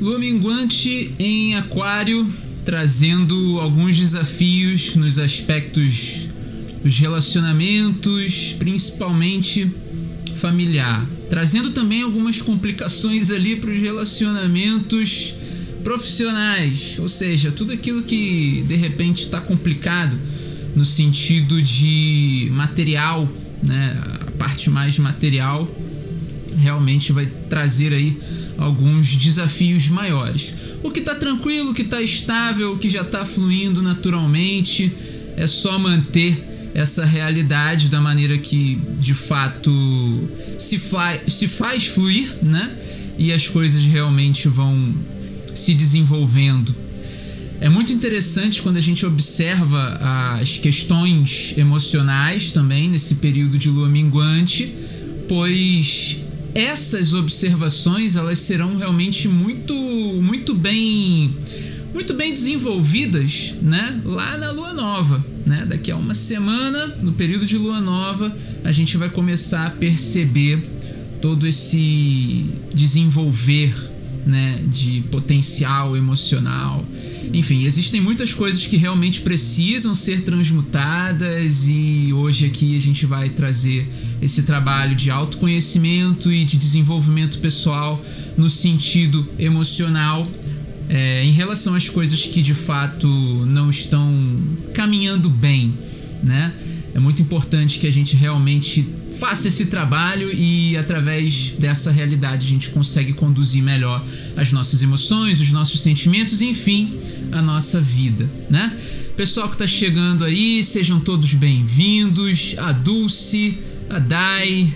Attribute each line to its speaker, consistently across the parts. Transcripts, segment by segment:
Speaker 1: Lua minguante em Aquário, trazendo alguns desafios nos aspectos dos relacionamentos, principalmente familiar, trazendo também algumas complicações ali para os relacionamentos profissionais, ou seja, tudo aquilo que de repente está complicado no sentido de material, né, a parte mais material realmente vai trazer aí alguns desafios maiores. O que está tranquilo, o que está estável, o que já está fluindo naturalmente, é só manter essa realidade da maneira que de fato se, fa se faz fluir, né? E as coisas realmente vão se desenvolvendo. É muito interessante quando a gente observa as questões emocionais também nesse período de lua minguante, pois essas observações elas serão realmente muito muito bem muito bem desenvolvidas, né? Lá na lua nova, né? Daqui a uma semana, no período de lua nova, a gente vai começar a perceber todo esse desenvolver, né, de potencial emocional. Enfim, existem muitas coisas que realmente precisam ser transmutadas e hoje aqui a gente vai trazer esse trabalho de autoconhecimento e de desenvolvimento pessoal no sentido emocional é, em relação às coisas que de fato não estão caminhando bem, né? É muito importante que a gente realmente faça esse trabalho e através dessa realidade a gente consegue conduzir melhor as nossas emoções, os nossos sentimentos, enfim, a nossa vida, né? Pessoal que está chegando aí, sejam todos bem-vindos. A Dulce, a Dai,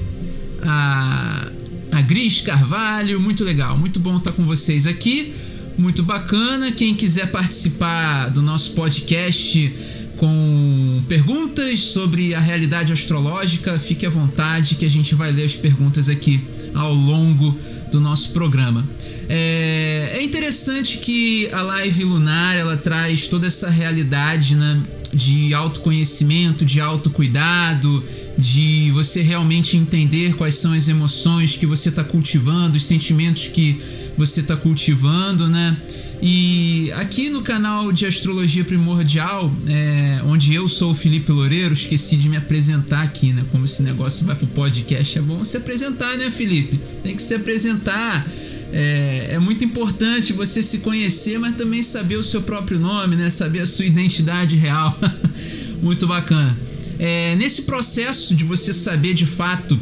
Speaker 1: a, a Gris Carvalho, muito legal, muito bom estar com vocês aqui, muito bacana. Quem quiser participar do nosso podcast com perguntas sobre a realidade astrológica, fique à vontade que a gente vai ler as perguntas aqui ao longo do nosso programa. É, é interessante que a live lunar ela traz toda essa realidade né, de autoconhecimento, de autocuidado, de você realmente entender quais são as emoções que você está cultivando, os sentimentos que você está cultivando, né? E aqui no canal de Astrologia Primordial, é, onde eu sou o Felipe Loureiro, esqueci de me apresentar aqui, né? Como esse negócio vai pro podcast, é bom se apresentar, né, Felipe? Tem que se apresentar. É, é, muito importante você se conhecer, mas também saber o seu próprio nome, né? Saber a sua identidade real. muito bacana. É, nesse processo de você saber de fato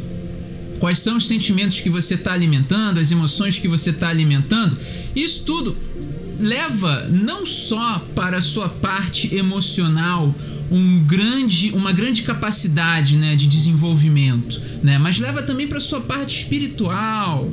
Speaker 1: quais são os sentimentos que você está alimentando, as emoções que você está alimentando, isso tudo leva não só para a sua parte emocional um grande, uma grande capacidade né, de desenvolvimento, né, mas leva também para a sua parte espiritual,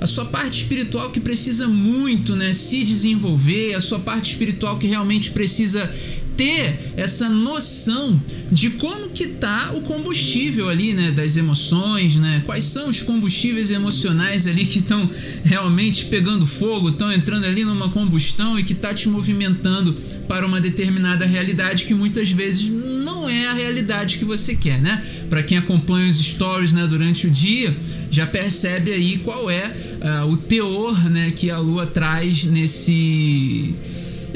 Speaker 1: a sua parte espiritual que precisa muito né, se desenvolver, a sua parte espiritual que realmente precisa ter essa noção de como que tá o combustível ali, né, das emoções, né? Quais são os combustíveis emocionais ali que estão realmente pegando fogo, estão entrando ali numa combustão e que tá te movimentando para uma determinada realidade que muitas vezes não é a realidade que você quer, né? Para quem acompanha os stories, né, durante o dia, já percebe aí qual é uh, o teor, né, que a lua traz nesse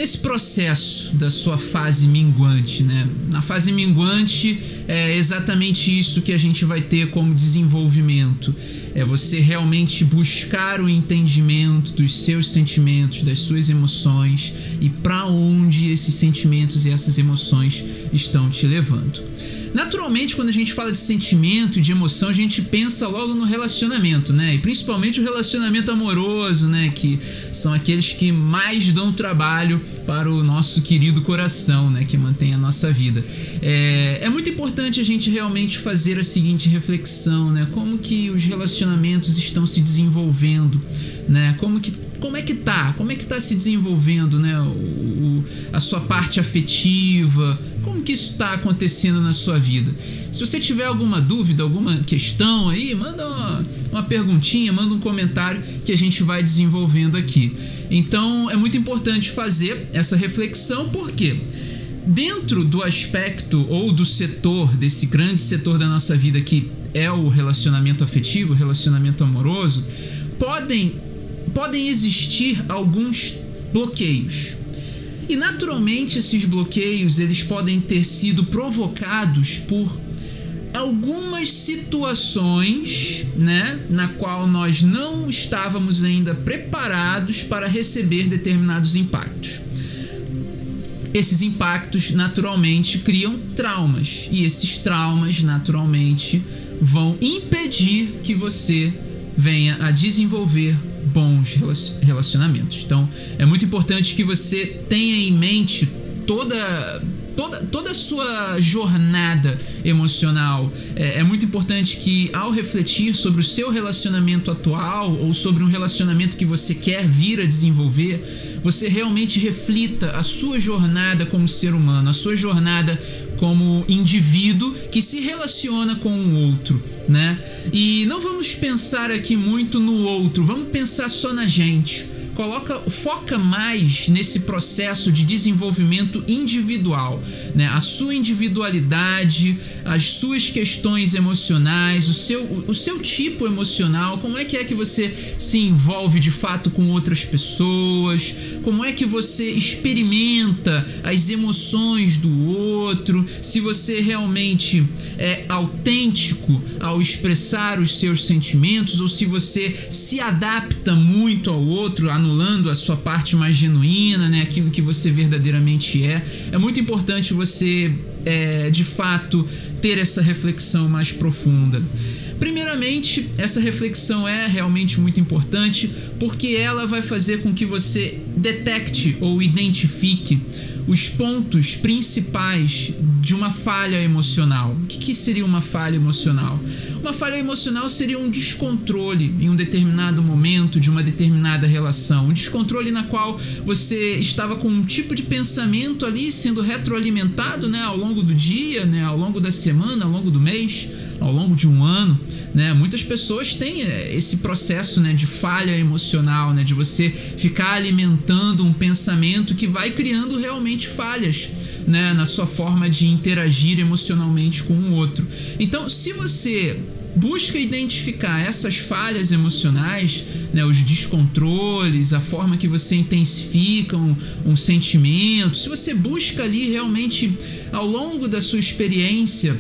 Speaker 1: nesse processo da sua fase minguante, né? Na fase minguante é exatamente isso que a gente vai ter como desenvolvimento. É você realmente buscar o entendimento dos seus sentimentos, das suas emoções e para onde esses sentimentos e essas emoções estão te levando. Naturalmente, quando a gente fala de sentimento e de emoção, a gente pensa logo no relacionamento, né? E principalmente o relacionamento amoroso, né? Que são aqueles que mais dão trabalho para o nosso querido coração, né? Que mantém a nossa vida. É, é muito importante a gente realmente fazer a seguinte reflexão, né? Como que os relacionamentos estão se desenvolvendo, né? Como que como é que tá? Como é que tá se desenvolvendo, né? O, o, a sua parte afetiva, como que isso está acontecendo na sua vida? Se você tiver alguma dúvida, alguma questão aí, manda uma, uma perguntinha, manda um comentário que a gente vai desenvolvendo aqui. Então é muito importante fazer essa reflexão, porque dentro do aspecto ou do setor, desse grande setor da nossa vida que é o relacionamento afetivo, o relacionamento amoroso, podem podem existir alguns bloqueios. E naturalmente esses bloqueios eles podem ter sido provocados por algumas situações, né, na qual nós não estávamos ainda preparados para receber determinados impactos. Esses impactos naturalmente criam traumas e esses traumas naturalmente vão impedir que você venha a desenvolver bons relacionamentos. Então, é muito importante que você tenha em mente toda toda, toda a sua jornada emocional. É, é, muito importante que, ao refletir sobre o seu relacionamento atual ou sobre um relacionamento que você quer vir a desenvolver, você realmente reflita a sua jornada como ser humano, a sua jornada como indivíduo que se relaciona com o outro, né? E não vamos pensar aqui muito no outro, vamos pensar só na gente coloca, foca mais nesse processo de desenvolvimento individual, né? A sua individualidade, as suas questões emocionais, o seu, o seu tipo emocional, como é que é que você se envolve de fato com outras pessoas, como é que você experimenta as emoções do outro, se você realmente é autêntico ao expressar os seus sentimentos ou se você se adapta muito ao outro, anulando a sua parte mais genuína, né, aquilo que você verdadeiramente é. É muito importante você, é, de fato, ter essa reflexão mais profunda. Primeiramente, essa reflexão é realmente muito importante porque ela vai fazer com que você detecte ou identifique os pontos principais de uma falha emocional. O que, que seria uma falha emocional? Uma falha emocional seria um descontrole em um determinado momento de uma determinada relação, um descontrole na qual você estava com um tipo de pensamento ali sendo retroalimentado, né, ao longo do dia, né, ao longo da semana, ao longo do mês, ao longo de um ano, né? Muitas pessoas têm é, esse processo, né, de falha emocional, né, de você ficar alimentando um pensamento que vai criando realmente falhas né, na sua forma de interagir emocionalmente com o outro. Então, se você busca identificar essas falhas emocionais, né, os descontroles, a forma que você intensifica um, um sentimento, se você busca ali realmente ao longo da sua experiência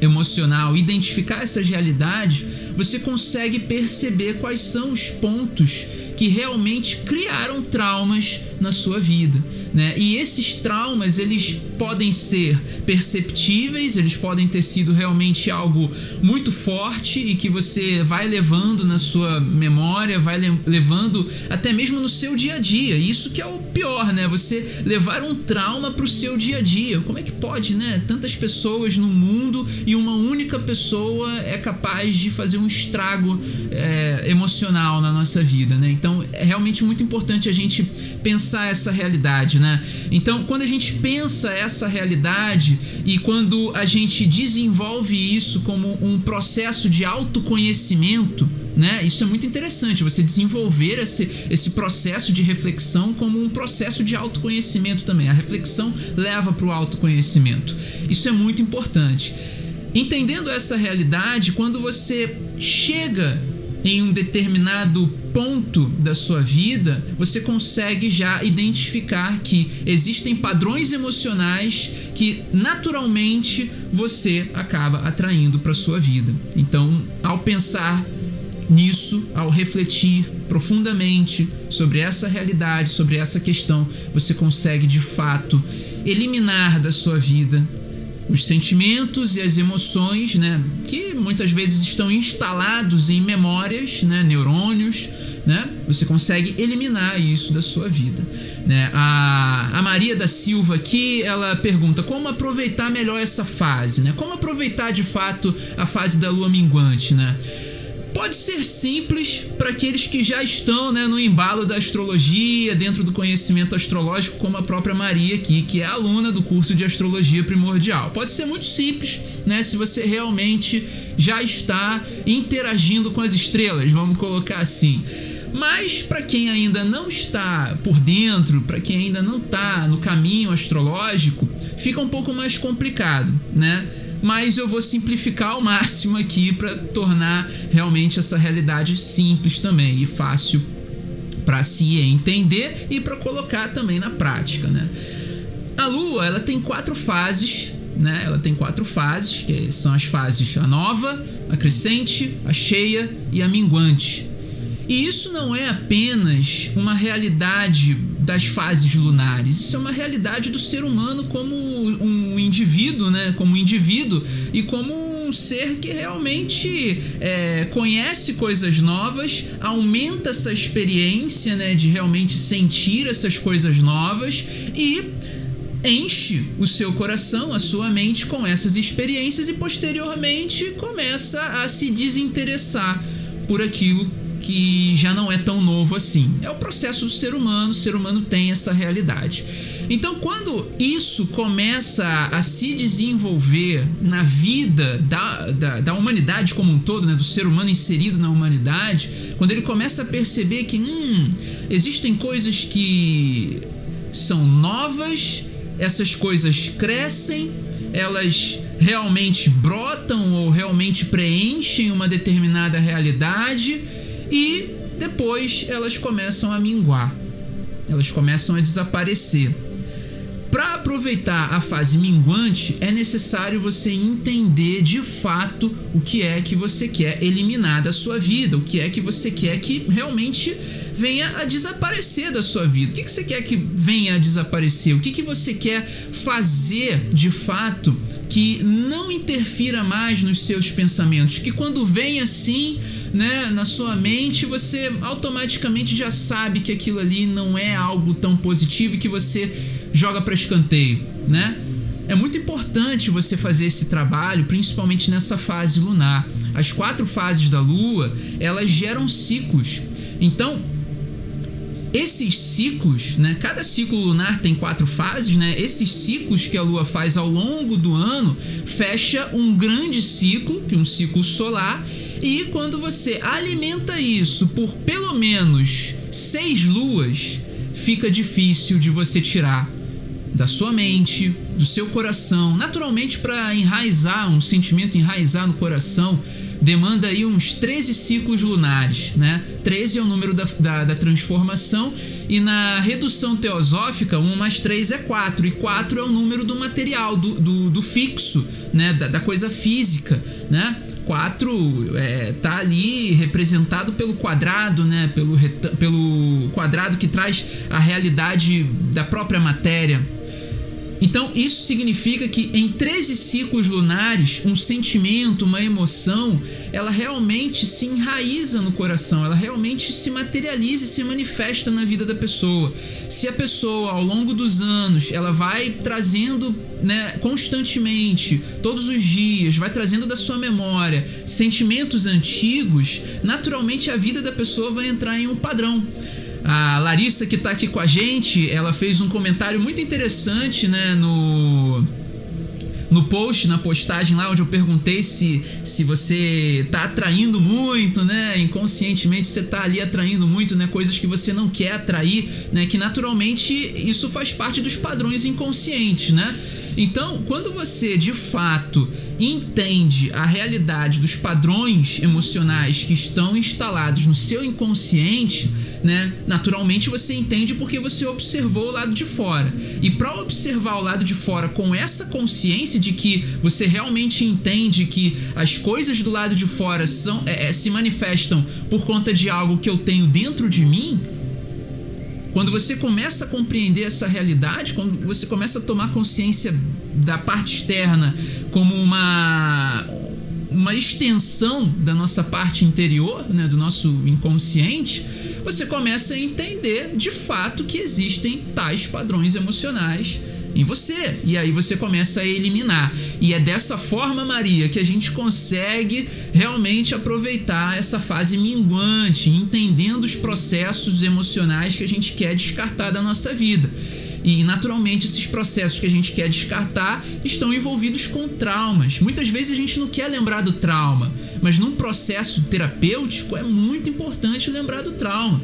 Speaker 1: emocional identificar essas realidades, você consegue perceber quais são os pontos que realmente criaram traumas na sua vida. Né? E esses traumas eles podem ser perceptíveis, eles podem ter sido realmente algo muito forte e que você vai levando na sua memória, vai levando até mesmo no seu dia a dia. Isso que é o pior, né? Você levar um trauma para o seu dia a dia. Como é que pode, né? Tantas pessoas no mundo e uma única pessoa é capaz de fazer um estrago é, emocional na nossa vida, né? Então é realmente muito importante a gente pensar essa realidade, né? Então, quando a gente pensa essa realidade e quando a gente desenvolve isso como um processo de autoconhecimento, né? Isso é muito interessante, você desenvolver esse, esse processo de reflexão como um processo de autoconhecimento também. A reflexão leva para o autoconhecimento. Isso é muito importante. Entendendo essa realidade, quando você chega em um determinado ponto da sua vida, você consegue já identificar que existem padrões emocionais que naturalmente você acaba atraindo para sua vida. Então, ao pensar nisso, ao refletir profundamente sobre essa realidade, sobre essa questão, você consegue de fato eliminar da sua vida os sentimentos e as emoções, né, que muitas vezes estão instalados em memórias, né, neurônios, né, você consegue eliminar isso da sua vida. Né? A, a Maria da Silva aqui, ela pergunta como aproveitar melhor essa fase, né? Como aproveitar de fato a fase da lua minguante, né? Pode ser simples para aqueles que já estão né, no embalo da astrologia, dentro do conhecimento astrológico, como a própria Maria aqui, que é aluna do curso de astrologia primordial. Pode ser muito simples, né, se você realmente já está interagindo com as estrelas, vamos colocar assim. Mas para quem ainda não está por dentro, para quem ainda não está no caminho astrológico, fica um pouco mais complicado, né? Mas eu vou simplificar ao máximo aqui para tornar realmente essa realidade simples também e fácil para se entender e para colocar também na prática, né? A Lua ela tem quatro fases, né? Ela tem quatro fases, que são as fases a nova, a crescente, a cheia e a minguante. E isso não é apenas uma realidade das fases lunares, isso é uma realidade do ser humano como um indivíduo, né? Como um indivíduo e como um ser que realmente é, conhece coisas novas, aumenta essa experiência, né? De realmente sentir essas coisas novas e enche o seu coração, a sua mente com essas experiências e posteriormente começa a se desinteressar por aquilo que já não é tão novo assim. É o processo do ser humano, o ser humano tem essa realidade. Então, quando isso começa a se desenvolver na vida da, da, da humanidade como um todo, né, do ser humano inserido na humanidade, quando ele começa a perceber que hum, existem coisas que são novas essas coisas crescem, elas realmente brotam ou realmente preenchem uma determinada realidade e depois elas começam a minguar, elas começam a desaparecer. Para aproveitar a fase minguante, é necessário você entender de fato o que é que você quer eliminar da sua vida, o que é que você quer que realmente venha a desaparecer da sua vida. O que, que você quer que venha a desaparecer? O que, que você quer fazer de fato que não interfira mais nos seus pensamentos? Que quando vem assim, né, na sua mente, você automaticamente já sabe que aquilo ali não é algo tão positivo e que você joga para escanteio, né? É muito importante você fazer esse trabalho, principalmente nessa fase lunar. As quatro fases da Lua, elas geram ciclos. Então, esses ciclos, né? Cada ciclo lunar tem quatro fases, né? Esses ciclos que a Lua faz ao longo do ano fecha um grande ciclo, que é um ciclo solar, e quando você alimenta isso por pelo menos seis luas, fica difícil de você tirar da sua mente, do seu coração. Naturalmente, para enraizar um sentimento, enraizar no coração, demanda aí uns 13 ciclos lunares, né? 13 é o número da, da, da transformação e na redução teosófica 1 mais 3 é 4 e 4 é o número do material, do, do, do fixo, né? Da, da, coisa física, né? 4 é, tá ali representado pelo quadrado, né? Pelo, pelo quadrado que traz a realidade da própria matéria. Então, isso significa que em 13 ciclos lunares, um sentimento, uma emoção, ela realmente se enraiza no coração, ela realmente se materializa e se manifesta na vida da pessoa. Se a pessoa, ao longo dos anos, ela vai trazendo né, constantemente, todos os dias, vai trazendo da sua memória sentimentos antigos, naturalmente a vida da pessoa vai entrar em um padrão. A Larissa, que está aqui com a gente, ela fez um comentário muito interessante né, no, no post, na postagem lá, onde eu perguntei se, se você está atraindo muito, né? Inconscientemente você está ali atraindo muito, né? Coisas que você não quer atrair, né? Que naturalmente isso faz parte dos padrões inconscientes, né? Então, quando você de fato entende a realidade dos padrões emocionais que estão instalados no seu inconsciente, né? Naturalmente você entende porque você observou o lado de fora. E para observar o lado de fora com essa consciência de que você realmente entende que as coisas do lado de fora são é, é, se manifestam por conta de algo que eu tenho dentro de mim, quando você começa a compreender essa realidade, quando você começa a tomar consciência da parte externa como uma uma extensão da nossa parte interior, né, do nosso inconsciente, você começa a entender de fato que existem tais padrões emocionais em você. E aí você começa a eliminar. E é dessa forma, Maria, que a gente consegue realmente aproveitar essa fase minguante, entendendo os processos emocionais que a gente quer descartar da nossa vida. E naturalmente esses processos que a gente quer descartar estão envolvidos com traumas. Muitas vezes a gente não quer lembrar do trauma, mas num processo terapêutico é muito importante lembrar do trauma.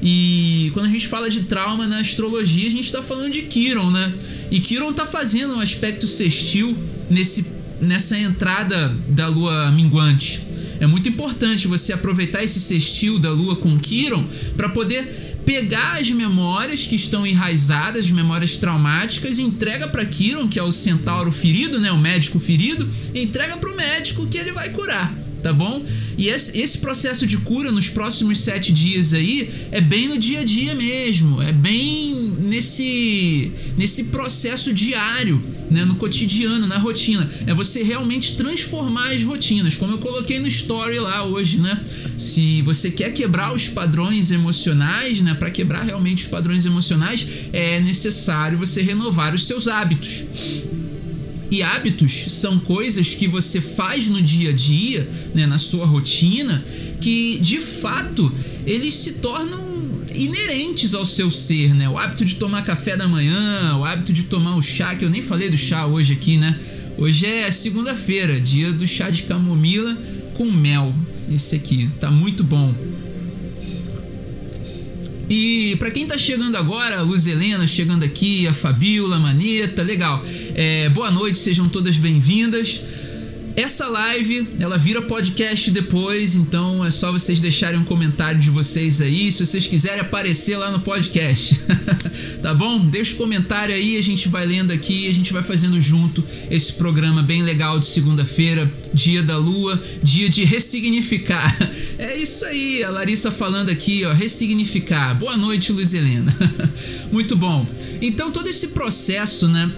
Speaker 1: E quando a gente fala de trauma na astrologia, a gente está falando de Kiron, né? E Kiron está fazendo um aspecto sextil nesse, nessa entrada da lua minguante. É muito importante você aproveitar esse sextil da lua com Kiron para poder pegar as memórias que estão enraizadas, as memórias traumáticas, entrega para Kiron, que é o centauro ferido, né, o médico ferido, entrega para o médico que ele vai curar tá bom? E esse, processo de cura nos próximos sete dias aí é bem no dia a dia mesmo, é bem nesse, nesse processo diário, né, no cotidiano, na rotina. É você realmente transformar as rotinas, como eu coloquei no story lá hoje, né? Se você quer quebrar os padrões emocionais, né, para quebrar realmente os padrões emocionais, é necessário você renovar os seus hábitos. E hábitos são coisas que você faz no dia a dia, né, na sua rotina, que de fato eles se tornam inerentes ao seu ser, né? O hábito de tomar café da manhã, o hábito de tomar o chá, que eu nem falei do chá hoje aqui, né? Hoje é segunda-feira, dia do chá de camomila com mel. Esse aqui tá muito bom. E para quem tá chegando agora, a Luz Helena chegando aqui, a Fabiola, a Maneta, legal. É, boa noite, sejam todas bem-vindas. Essa live, ela vira podcast depois, então é só vocês deixarem um comentário de vocês aí, se vocês quiserem aparecer lá no podcast. tá bom? Deixa o comentário aí, a gente vai lendo aqui, a gente vai fazendo junto esse programa bem legal de segunda-feira, dia da lua, dia de ressignificar. É isso aí, a Larissa falando aqui, ó, ressignificar. Boa noite, Luiz Helena. Muito bom. Então todo esse processo, né?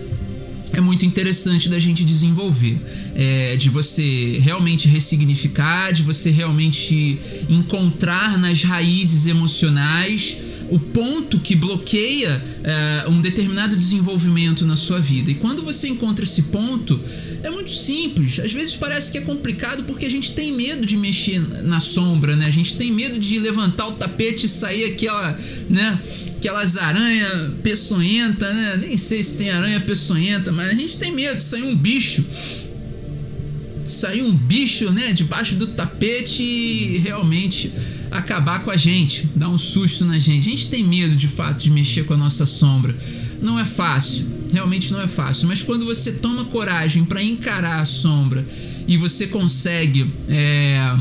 Speaker 1: É muito interessante da gente desenvolver. É, de você realmente ressignificar, de você realmente encontrar nas raízes emocionais o ponto que bloqueia é, um determinado desenvolvimento na sua vida. E quando você encontra esse ponto, é muito simples. Às vezes parece que é complicado porque a gente tem medo de mexer na sombra, né? A gente tem medo de levantar o tapete e sair aquela, né? Aquelas aranha peçonhenta, né? Nem sei se tem aranha peçonhenta, mas a gente tem medo de sair um bicho. Sair um bicho, né, debaixo do tapete e realmente acabar com a gente, dar um susto na gente. A gente tem medo de fato de mexer com a nossa sombra. Não é fácil, realmente não é fácil, mas quando você toma coragem para encarar a sombra e você consegue é,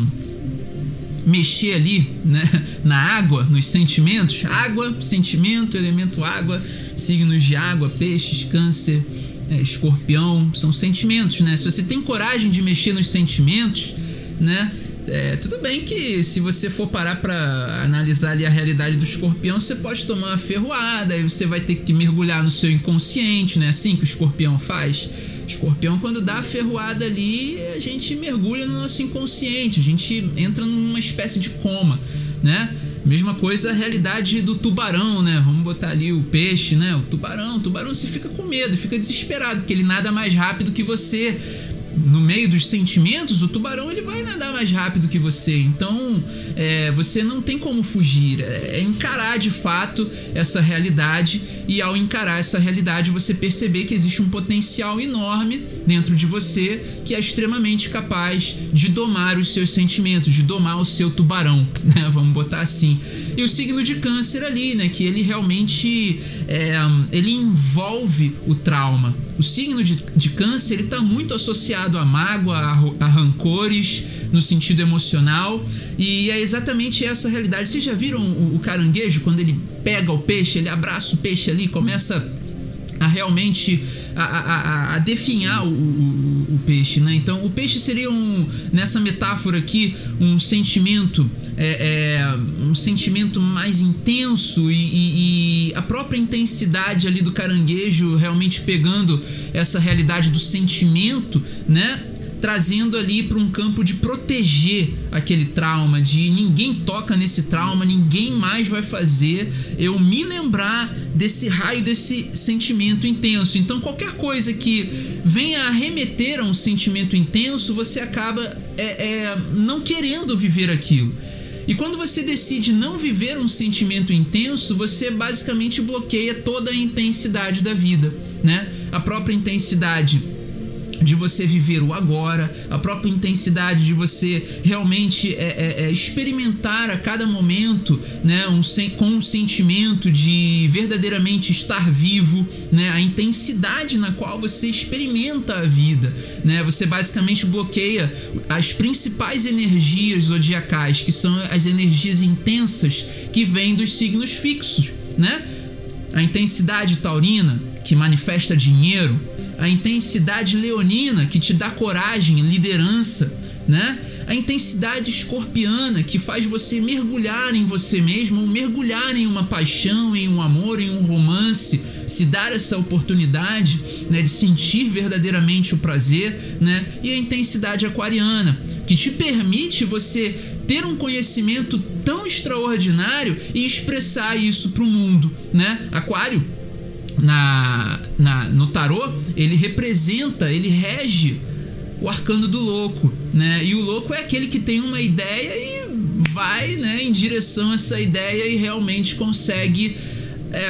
Speaker 1: mexer ali né, na água, nos sentimentos. Água, sentimento, elemento água, signos de água, peixes, câncer, é, escorpião, são sentimentos, né? Se você tem coragem de mexer nos sentimentos, né? É, tudo bem que se você for parar para analisar ali a realidade do escorpião, você pode tomar uma ferroada, aí você vai ter que mergulhar no seu inconsciente, né? Assim que o escorpião faz. Escorpião, quando dá a ferroada ali, a gente mergulha no nosso inconsciente, a gente entra numa espécie de coma, né? Mesma coisa a realidade do tubarão, né? Vamos botar ali o peixe, né? O tubarão, o tubarão você fica com medo, fica desesperado, porque ele nada mais rápido que você no meio dos sentimentos, o tubarão ele vai nadar mais rápido que você. Então, é, você não tem como fugir. É, é, encarar de fato essa realidade e ao encarar essa realidade você perceber que existe um potencial enorme dentro de você que é extremamente capaz de domar os seus sentimentos, de domar o seu tubarão, né? Vamos botar assim. E o signo de câncer ali, né? Que ele realmente é, ele envolve o trauma. O signo de, de câncer ele está muito associado à mágoa, a, a rancores, no sentido emocional. E é exatamente essa realidade. Vocês já viram o, o caranguejo quando ele pega o peixe, ele abraça o peixe ali, começa a realmente a, a, a definhar o, o, o, peixe, né? Então o peixe seria um nessa metáfora aqui um sentimento é, é um sentimento mais intenso e, e, e, a própria intensidade ali do caranguejo realmente pegando essa realidade do sentimento, né? Trazendo ali para um campo de proteger aquele trauma, de ninguém toca nesse trauma, ninguém mais vai fazer eu me lembrar desse raio, desse sentimento intenso. Então, qualquer coisa que venha a remeter a um sentimento intenso, você acaba é, é, não querendo viver aquilo. E quando você decide não viver um sentimento intenso, você basicamente bloqueia toda a intensidade da vida, né? A própria intensidade de você viver o agora, a própria intensidade de você realmente é, é, é experimentar a cada momento, né, um, com um sentimento de verdadeiramente estar vivo, né, a intensidade na qual você experimenta a vida, né, você basicamente bloqueia as principais energias zodiacais, que são as energias intensas que vêm dos signos fixos, né, a intensidade taurina que manifesta dinheiro a intensidade leonina que te dá coragem, liderança, né? A intensidade escorpiana que faz você mergulhar em você mesmo, ou mergulhar em uma paixão, em um amor, em um romance, se dar essa oportunidade, né, de sentir verdadeiramente o prazer, né? E a intensidade aquariana que te permite você ter um conhecimento tão extraordinário e expressar isso para o mundo, né? Aquário na, na, no tarô, ele representa, ele rege o arcano do louco, né? E o louco é aquele que tem uma ideia e vai, né, em direção a essa ideia e realmente consegue é,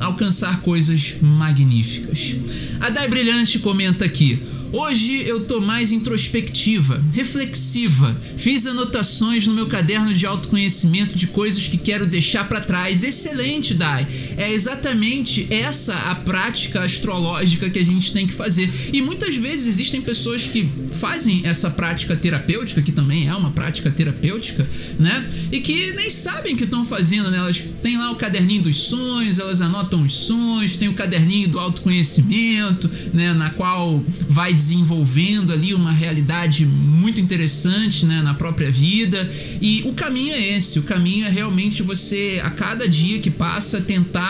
Speaker 1: alcançar coisas magníficas. A Dai Brilhante comenta aqui: Hoje eu tô mais introspectiva, reflexiva. Fiz anotações no meu caderno de autoconhecimento de coisas que quero deixar para trás. Excelente, Dai. É exatamente essa a prática astrológica que a gente tem que fazer. E muitas vezes existem pessoas que fazem essa prática terapêutica, que também é uma prática terapêutica, né? E que nem sabem que estão fazendo, né? Elas têm lá o caderninho dos sonhos, elas anotam os sonhos, tem o caderninho do autoconhecimento, né, na qual vai desenvolvendo ali uma realidade muito interessante né, na própria vida. E o caminho é esse: o caminho é realmente você, a cada dia que passa, tentar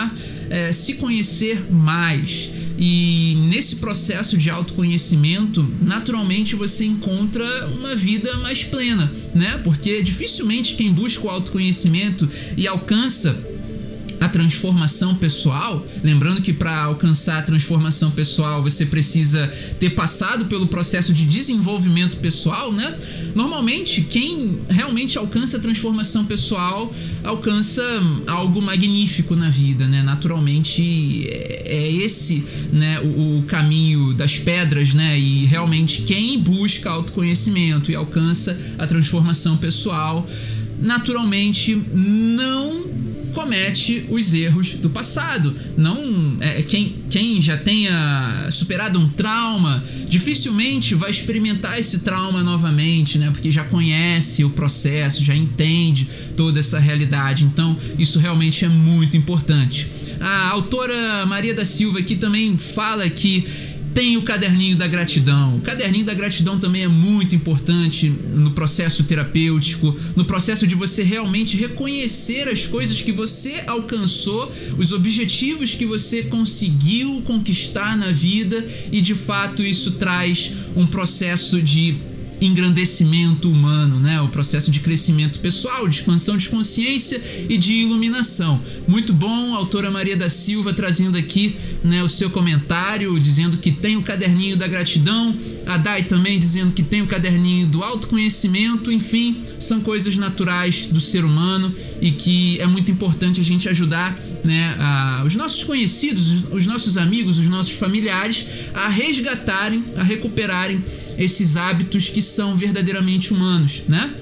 Speaker 1: é, se conhecer mais. E nesse processo de autoconhecimento, naturalmente você encontra uma vida mais plena, né? Porque dificilmente quem busca o autoconhecimento e alcança a transformação pessoal, lembrando que para alcançar a transformação pessoal você precisa ter passado pelo processo de desenvolvimento pessoal, né? Normalmente, quem realmente alcança a transformação pessoal alcança algo magnífico na vida, né? Naturalmente, é, é esse, né, o, o caminho das pedras, né? E realmente quem busca autoconhecimento e alcança a transformação pessoal, naturalmente não comete os erros do passado. Não é, quem, quem já tenha superado um trauma dificilmente vai experimentar esse trauma novamente, né? Porque já conhece o processo, já entende toda essa realidade. Então, isso realmente é muito importante. A autora Maria da Silva aqui também fala que tem o caderninho da gratidão. O caderninho da gratidão também é muito importante no processo terapêutico, no processo de você realmente reconhecer as coisas que você alcançou, os objetivos que você conseguiu conquistar na vida e de fato isso traz um processo de engrandecimento humano, né? o processo de crescimento pessoal, de expansão de consciência e de iluminação. Muito bom, autora Maria da Silva trazendo aqui né, o seu comentário, dizendo que tem o caderninho da gratidão, a Dai também dizendo que tem o caderninho do autoconhecimento, enfim, são coisas naturais do ser humano e que é muito importante a gente ajudar né, a, os nossos conhecidos, os nossos amigos, os nossos familiares a resgatarem, a recuperarem esses hábitos que são verdadeiramente humanos, né?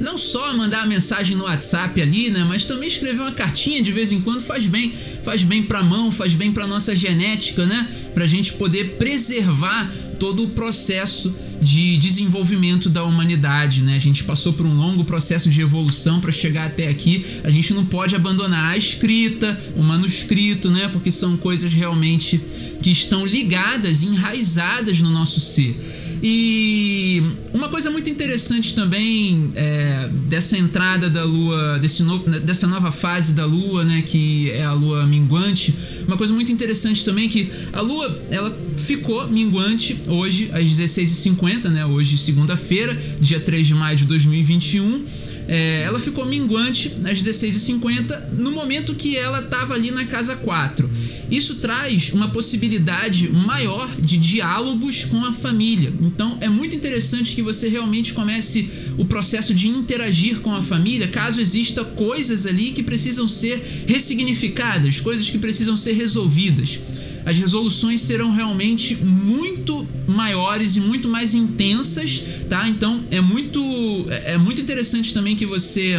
Speaker 1: Não só mandar a mensagem no WhatsApp ali, né, mas também escrever uma cartinha de vez em quando faz bem, faz bem para a mão, faz bem para nossa genética, né? Para a gente poder preservar todo o processo de desenvolvimento da humanidade, né? A gente passou por um longo processo de evolução para chegar até aqui. A gente não pode abandonar a escrita, o manuscrito, né? Porque são coisas realmente que estão ligadas, enraizadas no nosso ser. E uma coisa muito interessante também é, dessa entrada da lua, desse no, dessa nova fase da lua, né, que é a lua minguante, uma coisa muito interessante também é que a lua ela ficou minguante hoje às 16h50, né, hoje segunda-feira, dia 3 de maio de 2021 é, ela ficou minguante às 16h50 no momento que ela estava ali na casa 4. Isso traz uma possibilidade maior de diálogos com a família. Então é muito interessante que você realmente comece o processo de interagir com a família, caso exista coisas ali que precisam ser ressignificadas, coisas que precisam ser resolvidas. as resoluções serão realmente muito maiores e muito mais intensas, tá? Então é muito é, é muito interessante também que você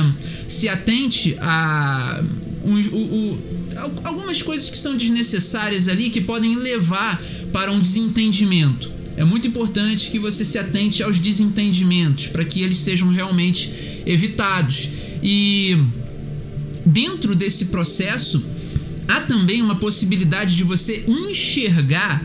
Speaker 1: se atente a o, o, algumas coisas que são desnecessárias ali que podem levar para um desentendimento. É muito importante que você se atente aos desentendimentos para que eles sejam realmente evitados. E dentro desse processo, há também uma possibilidade de você enxergar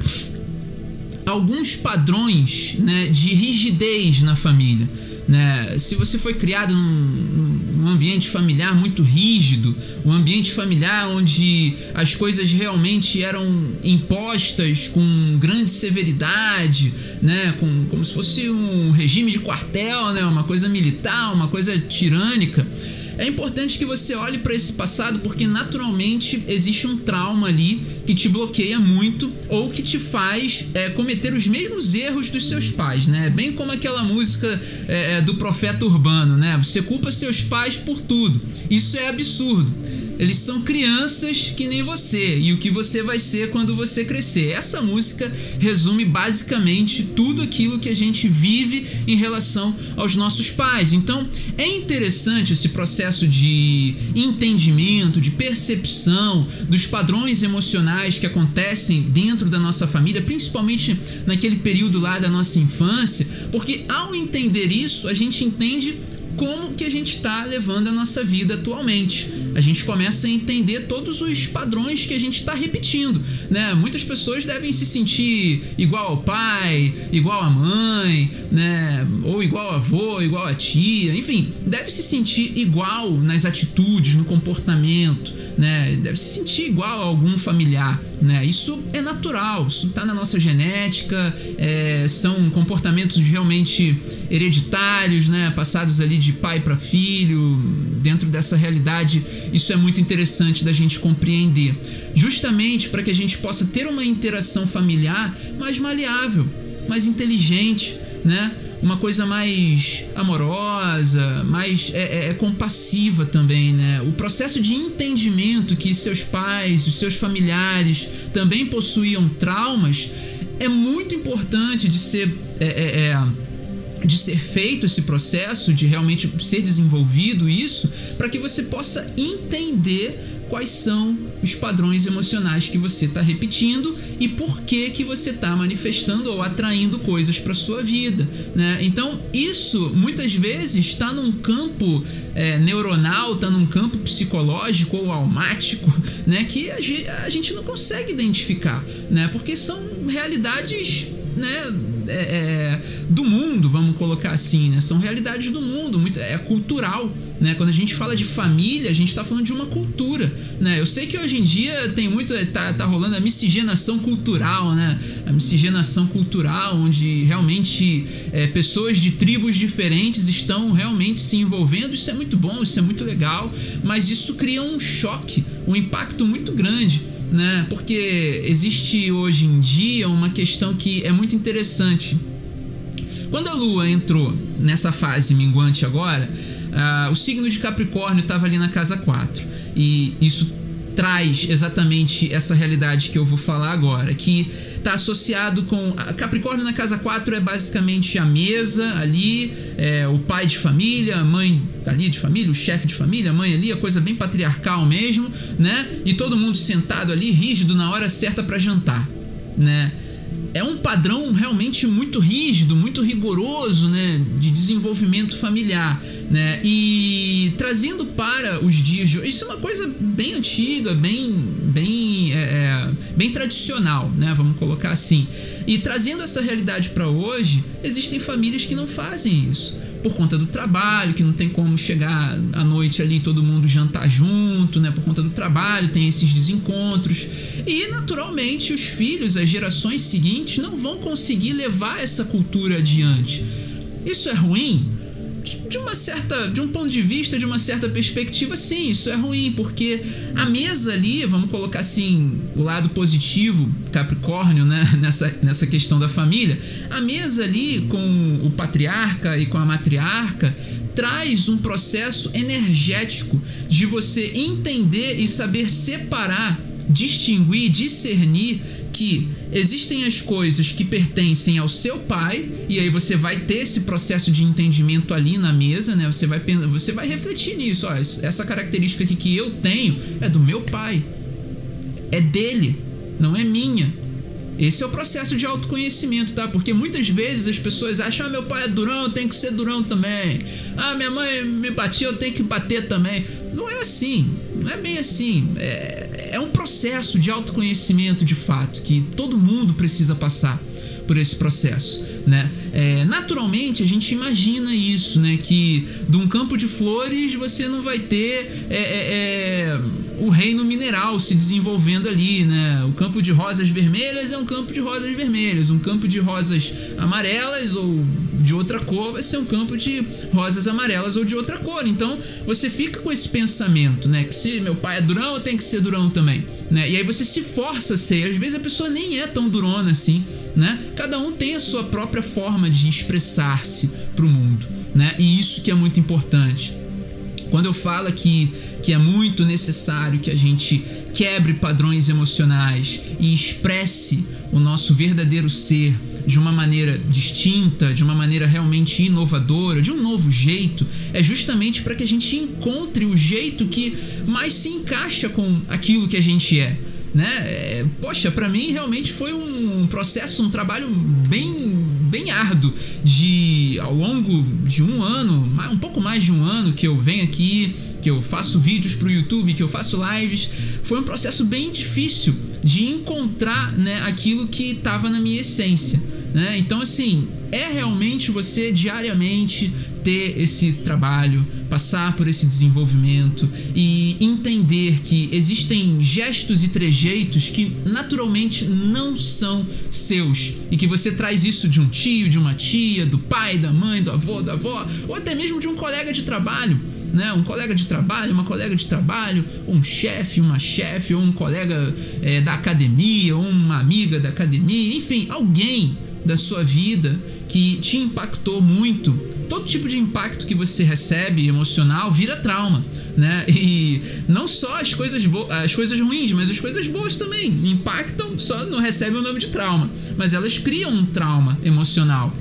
Speaker 1: alguns padrões né, de rigidez na família. Né? Se você foi criado num, num, ambiente familiar muito rígido, um ambiente familiar onde as coisas realmente eram impostas com grande severidade, né? com, como se fosse um regime de quartel, né? uma coisa militar, uma coisa tirânica é importante que você olhe para esse passado porque naturalmente existe um trauma ali que te bloqueia muito ou que te faz é, cometer os mesmos erros dos seus pais, né? Bem como aquela música é, é do profeta urbano, né? Você culpa seus pais por tudo. Isso é absurdo. Eles são crianças que nem você e o que você vai ser quando você crescer. Essa música resume basicamente tudo aquilo que a gente vive em relação aos nossos pais. Então é interessante esse processo de entendimento, de percepção dos padrões emocionais que acontecem dentro da nossa família, principalmente naquele período lá da nossa infância, porque ao entender isso, a gente entende como que a gente está levando a nossa vida atualmente. A gente começa a entender todos os padrões que a gente está repetindo, né? Muitas pessoas devem se sentir igual ao pai, igual à mãe, né? Ou igual ao avô, igual à tia, enfim, deve se sentir igual nas atitudes, no comportamento, né? Deve se sentir igual a algum familiar, né? Isso é natural, isso está na nossa genética, é, são comportamentos realmente hereditários, né? Passados ali de pai para filho, dentro dessa realidade, isso é muito interessante da gente compreender, justamente para que a gente possa ter uma interação familiar mais maleável, mais inteligente, né? uma coisa mais amorosa, mais é, é, é, compassiva também, né? O processo de entendimento que seus pais, os seus familiares também possuíam traumas é muito importante de ser é, é, é, de ser feito esse processo, de realmente ser desenvolvido isso, para que você possa entender quais são os padrões emocionais que você está repetindo e por que que você está manifestando ou atraindo coisas para sua vida, né? Então isso muitas vezes está num campo é, neuronal, está num campo psicológico ou almático, né? Que a gente não consegue identificar, né? Porque são realidades, né? É, é, do mundo, vamos colocar assim, né? São realidades do mundo, muito, é cultural, né? Quando a gente fala de família, a gente está falando de uma cultura, né? Eu sei que hoje em dia tem muito, tá, tá rolando a miscigenação cultural, né? A miscigenação cultural, onde realmente é, pessoas de tribos diferentes estão realmente se envolvendo. Isso é muito bom, isso é muito legal, mas isso cria um choque, um impacto muito grande né? Porque existe hoje em dia uma questão que é muito interessante. Quando a Lua entrou nessa fase minguante agora, uh, o signo de Capricórnio estava ali na casa 4. E isso traz exatamente essa realidade que eu vou falar agora, que está associado com. Capricórnio na casa 4 é basicamente a mesa ali, é, o pai de família, a mãe ali de família, o chefe de família, a mãe ali, a coisa bem patriarcal mesmo, né? E todo mundo sentado ali, rígido, na hora certa para jantar, né? É um padrão realmente muito rígido, muito rigoroso, né, de desenvolvimento familiar, né, e trazendo para os dias de isso é uma coisa bem antiga, bem, bem, é, é, bem tradicional, né, vamos colocar assim, e trazendo essa realidade para hoje, existem famílias que não fazem isso por conta do trabalho, que não tem como chegar à noite ali todo mundo jantar junto, né? Por conta do trabalho, tem esses desencontros. E naturalmente os filhos, as gerações seguintes, não vão conseguir levar essa cultura adiante. Isso é ruim? De uma certa, de um ponto de vista, de uma certa perspectiva, sim, isso é ruim, porque a mesa ali, vamos colocar assim, o lado positivo, Capricórnio, né, nessa, nessa questão da família, a mesa ali com o patriarca e com a matriarca traz um processo energético de você entender e saber separar, distinguir, discernir que existem as coisas que pertencem ao seu pai, e aí você vai ter esse processo de entendimento ali na mesa, né? Você vai, você vai refletir nisso. Ó, essa característica aqui que eu tenho é do meu pai, é dele, não é minha. Esse é o processo de autoconhecimento, tá? Porque muitas vezes as pessoas acham: ah, meu pai é durão, eu tenho que ser durão também. Ah, minha mãe me batia, eu tenho que bater também. Não é assim, não é bem assim. É, é um processo de autoconhecimento de fato que todo mundo precisa passar por esse processo, né? É, naturalmente a gente imagina isso, né? Que de um campo de flores você não vai ter é, é, é o reino mineral se desenvolvendo ali, né? O campo de rosas vermelhas é um campo de rosas vermelhas, um campo de rosas amarelas ou de outra cor vai ser um campo de rosas amarelas ou de outra cor. Então você fica com esse pensamento, né? Que se meu pai é durão, eu tenho que ser durão também, né? E aí você se força a ser. Às vezes a pessoa nem é tão durona assim, né? Cada um tem a sua própria forma de expressar-se para o mundo, né? E isso que é muito importante. Quando eu falo que que é muito necessário que a gente quebre padrões emocionais e expresse o nosso verdadeiro ser de uma maneira distinta, de uma maneira realmente inovadora, de um novo jeito, é justamente para que a gente encontre o jeito que mais se encaixa com aquilo que a gente é. Né? É, poxa, para mim realmente foi um processo, um trabalho bem bem árduo de ao longo de um ano, um pouco mais de um ano que eu venho aqui, que eu faço vídeos para o YouTube, que eu faço lives, foi um processo bem difícil de encontrar né, aquilo que estava na minha essência. Né? Então, assim, é realmente você diariamente ter esse trabalho, passar por esse desenvolvimento e entender que existem gestos e trejeitos que naturalmente não são seus e que você traz isso de um tio, de uma tia, do pai, da mãe, do avô, da avó ou até mesmo de um colega de trabalho. Né, um colega de trabalho, uma colega de trabalho, um chefe, uma chefe, ou um colega é, da academia, ou uma amiga da academia, enfim, alguém da sua vida que te impactou muito, todo tipo de impacto que você recebe emocional vira trauma, né? E não só as coisas as coisas ruins, mas as coisas boas também impactam, só não recebem o nome de trauma, mas elas criam um trauma emocional.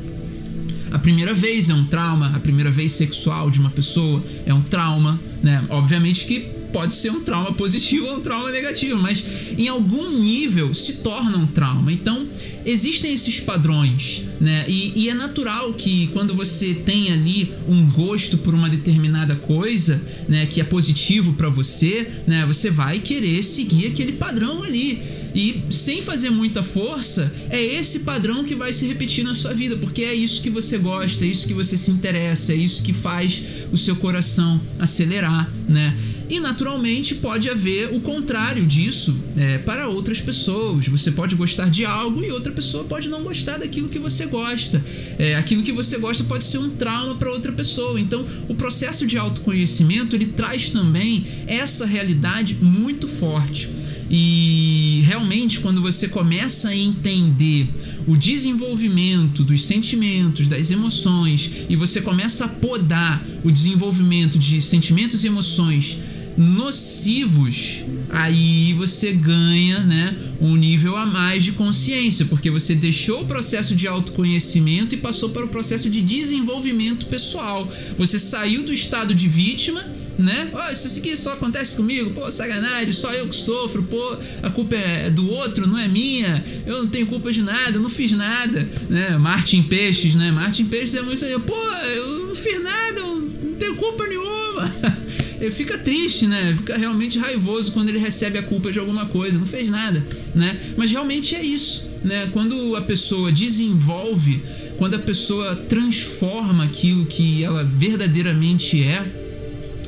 Speaker 1: A primeira vez é um trauma, a primeira vez sexual de uma pessoa é um trauma, né? Obviamente que pode ser um trauma positivo ou um trauma negativo, mas em algum nível se torna um trauma. Então, existem esses padrões, né? E, e, é natural que quando você tem ali um gosto por uma determinada coisa, né, que é positivo para você, né, você vai querer seguir aquele padrão ali. E sem fazer muita força, é esse padrão que vai se repetir na sua vida, porque é isso que você gosta, é isso que você se interessa, é isso que faz o seu coração acelerar, né? E naturalmente pode haver o contrário disso é, para outras pessoas. Você pode gostar de algo e outra pessoa pode não gostar daquilo que você gosta. É, aquilo que você gosta pode ser um trauma para outra pessoa. Então, o processo de autoconhecimento ele traz também essa realidade muito forte. E realmente, quando você começa a entender o desenvolvimento dos sentimentos, das emoções, e você começa a podar o desenvolvimento de sentimentos e emoções nocivos, aí você ganha, né, um nível a mais de consciência, porque você deixou o processo de autoconhecimento e passou para o processo de desenvolvimento pessoal. Você saiu do estado de vítima né? Oh, isso aqui só acontece comigo, pô, sacanagem, só eu que sofro, pô, a culpa é do outro, não é minha, eu não tenho culpa de nada, eu não fiz nada, né? Martin Peixes, né? Martin Peixes é muito, pô, eu não fiz nada, eu não tenho culpa nenhuma. ele fica triste, né? Fica realmente raivoso quando ele recebe a culpa de alguma coisa, não fez nada, né? Mas realmente é isso, né? Quando a pessoa desenvolve, quando a pessoa transforma aquilo que ela verdadeiramente é,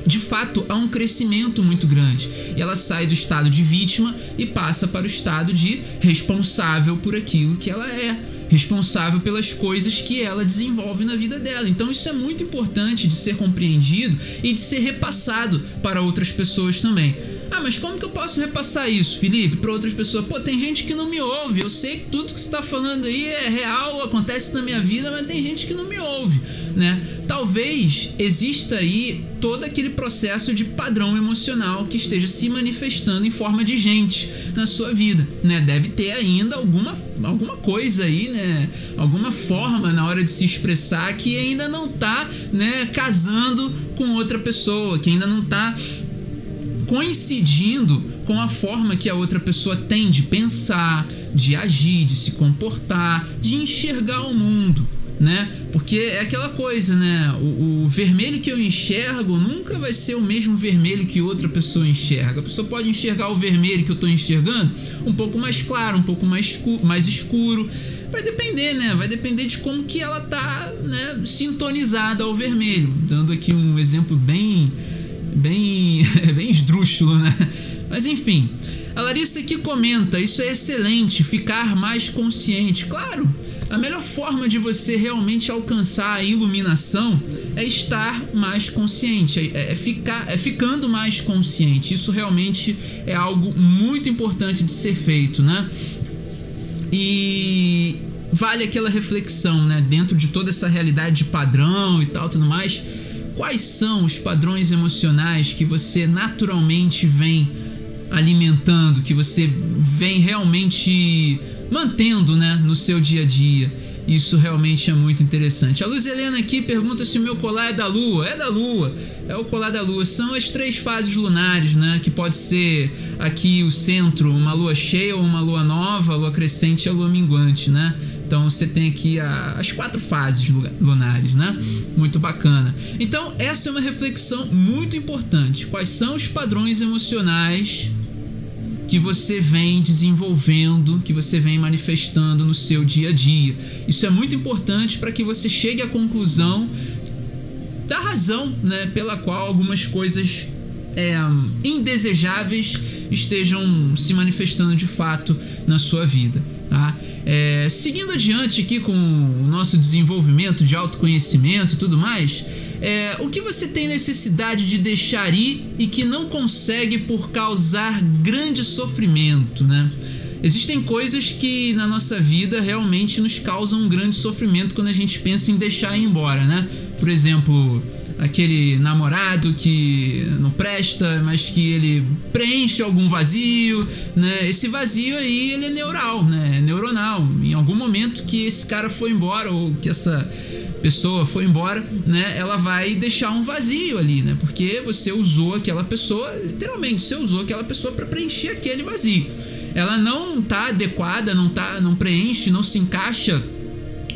Speaker 1: de fato há um crescimento muito grande. E ela sai do estado de vítima e passa para o estado de responsável por aquilo que ela é responsável pelas coisas que ela desenvolve na vida dela. Então isso é muito importante de ser compreendido e de ser repassado para outras pessoas também. Ah, mas como que eu posso repassar isso, Felipe, para outras pessoas? Pô, tem gente que não me ouve. Eu sei que tudo que você está falando aí é real, acontece na minha vida, mas tem gente que não me ouve. Né? Talvez exista aí todo aquele processo de padrão emocional que esteja se manifestando em forma de gente na sua vida, né? Deve ter ainda alguma, alguma coisa aí, né? Alguma forma na hora de se expressar que ainda não tá, né, casando com outra pessoa, que ainda não tá coincidindo com a forma que a outra pessoa tem de pensar, de agir, de se comportar, de enxergar o mundo, né? Porque é aquela coisa, né? O, o, vermelho que eu enxergo nunca vai ser o mesmo vermelho que outra pessoa enxerga. A pessoa pode enxergar o vermelho que eu estou enxergando um pouco mais claro, um pouco mais escuro, mais escuro. Vai depender, né? Vai depender de como que ela tá, né, sintonizada ao vermelho. Dando aqui um exemplo bem bem bem esdrúxulo, né? Mas enfim, a Larissa aqui comenta: isso é excelente, ficar mais consciente. Claro, a melhor forma de você realmente alcançar a iluminação é estar mais consciente, é, é, ficar, é ficando mais consciente. Isso realmente é algo muito importante de ser feito, né? E vale aquela reflexão, né? Dentro de toda essa realidade de padrão e tal, tudo mais, quais são os padrões emocionais que você naturalmente vem alimentando, que você vem realmente mantendo né, no seu dia a dia. Isso realmente é muito interessante. A Luz Helena aqui pergunta se o meu colar é da Lua. É da Lua, é o colar da Lua. São as três fases lunares, né? Que pode ser aqui o centro, uma lua cheia ou uma lua nova, a lua crescente e a lua minguante, né? Então você tem aqui a, as quatro fases lunares, né? Muito bacana. Então essa é uma reflexão muito importante. Quais são os padrões emocionais que você vem desenvolvendo, que você vem manifestando no seu dia a dia. Isso é muito importante para que você chegue à conclusão da razão né, pela qual algumas coisas é, indesejáveis estejam se manifestando de fato na sua vida. Tá? É, seguindo adiante aqui com o nosso desenvolvimento de autoconhecimento e tudo mais, é, o que você tem necessidade de deixar ir e que não consegue por causar grande sofrimento, né? Existem coisas que na nossa vida realmente nos causam um grande sofrimento quando a gente pensa em deixar ir embora, né? Por exemplo, aquele namorado que não presta, mas que ele preenche algum vazio, né? Esse vazio aí ele é neural, né? É neuronal. Em algum momento que esse cara foi embora ou que essa pessoa foi embora, né, ela vai deixar um vazio ali, né? Porque você usou aquela pessoa, literalmente, você usou aquela pessoa para preencher aquele vazio. Ela não tá adequada, não tá, não preenche, não se encaixa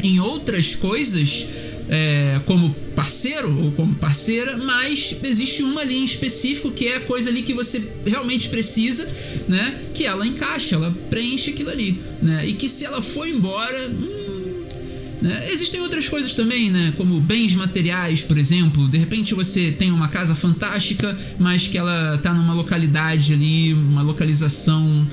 Speaker 1: em outras coisas é, como parceiro ou como parceira, mas existe uma ali em específico que é a coisa ali que você realmente precisa, né? Que ela encaixa, ela preenche aquilo ali, né? E que se ela for embora, hum, né? Existem outras coisas também, né? como bens materiais, por exemplo. De repente você tem uma casa fantástica, mas que ela está numa localidade ali, uma localização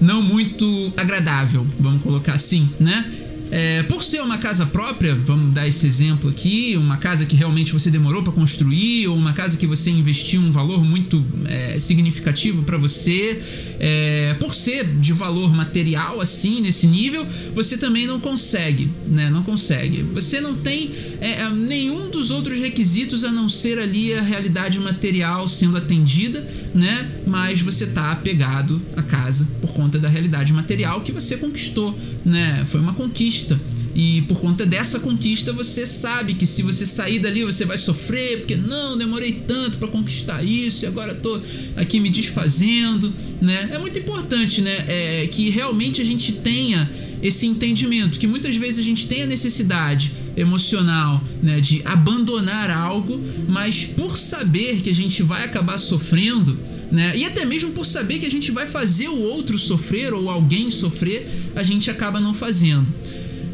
Speaker 1: não muito agradável, vamos colocar assim, né? É, por ser uma casa própria, vamos dar esse exemplo aqui, uma casa que realmente você demorou para construir, ou uma casa que você investiu um valor muito é, significativo para você, é, por ser de valor material assim, nesse nível, você também não consegue, né? Não consegue. Você não tem é, é, nenhum dos outros requisitos a não ser ali a realidade material sendo atendida, né? Mas você está apegado à casa por conta da realidade material que você conquistou, né? Foi uma conquista. E por conta dessa conquista, você sabe que se você sair dali, você vai sofrer, porque não, demorei tanto para conquistar isso e agora tô aqui me desfazendo, né? É muito importante, né? É, que realmente a gente tenha esse entendimento, que muitas vezes a gente tem a necessidade emocional, né, de abandonar algo, mas por saber que a gente vai acabar sofrendo, né, e até mesmo por saber que a gente vai fazer o outro sofrer ou alguém sofrer, a gente acaba não fazendo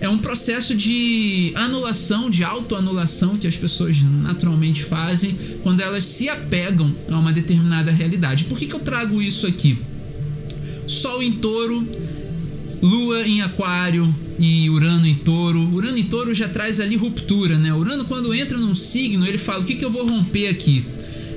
Speaker 1: é um processo de anulação, de autoanulação que as pessoas naturalmente fazem quando elas se apegam a uma determinada realidade. Por que, que eu trago isso aqui? Sol em touro, Lua em aquário e Urano em touro. Urano em touro já traz ali ruptura, né? Urano, quando entra num signo, ele fala: o que, que eu vou romper aqui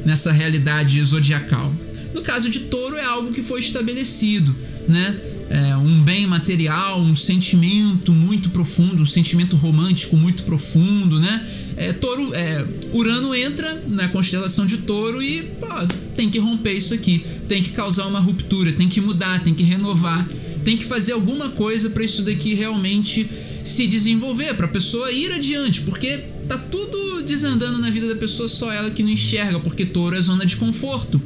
Speaker 1: nessa realidade zodiacal? No caso de touro, é algo que foi estabelecido, né? é, um bem material, um sentimento muito profundo, um sentimento romântico muito profundo, né? é, touro, é, Urano entra na constelação de touro e pô, tem que romper isso aqui, tem que causar uma ruptura, tem que mudar, tem que renovar, tem que fazer alguma coisa para isso daqui realmente se desenvolver, para a pessoa ir adiante, porque tá tudo desandando na vida da pessoa, só ela que não enxerga, porque touro é zona de conforto.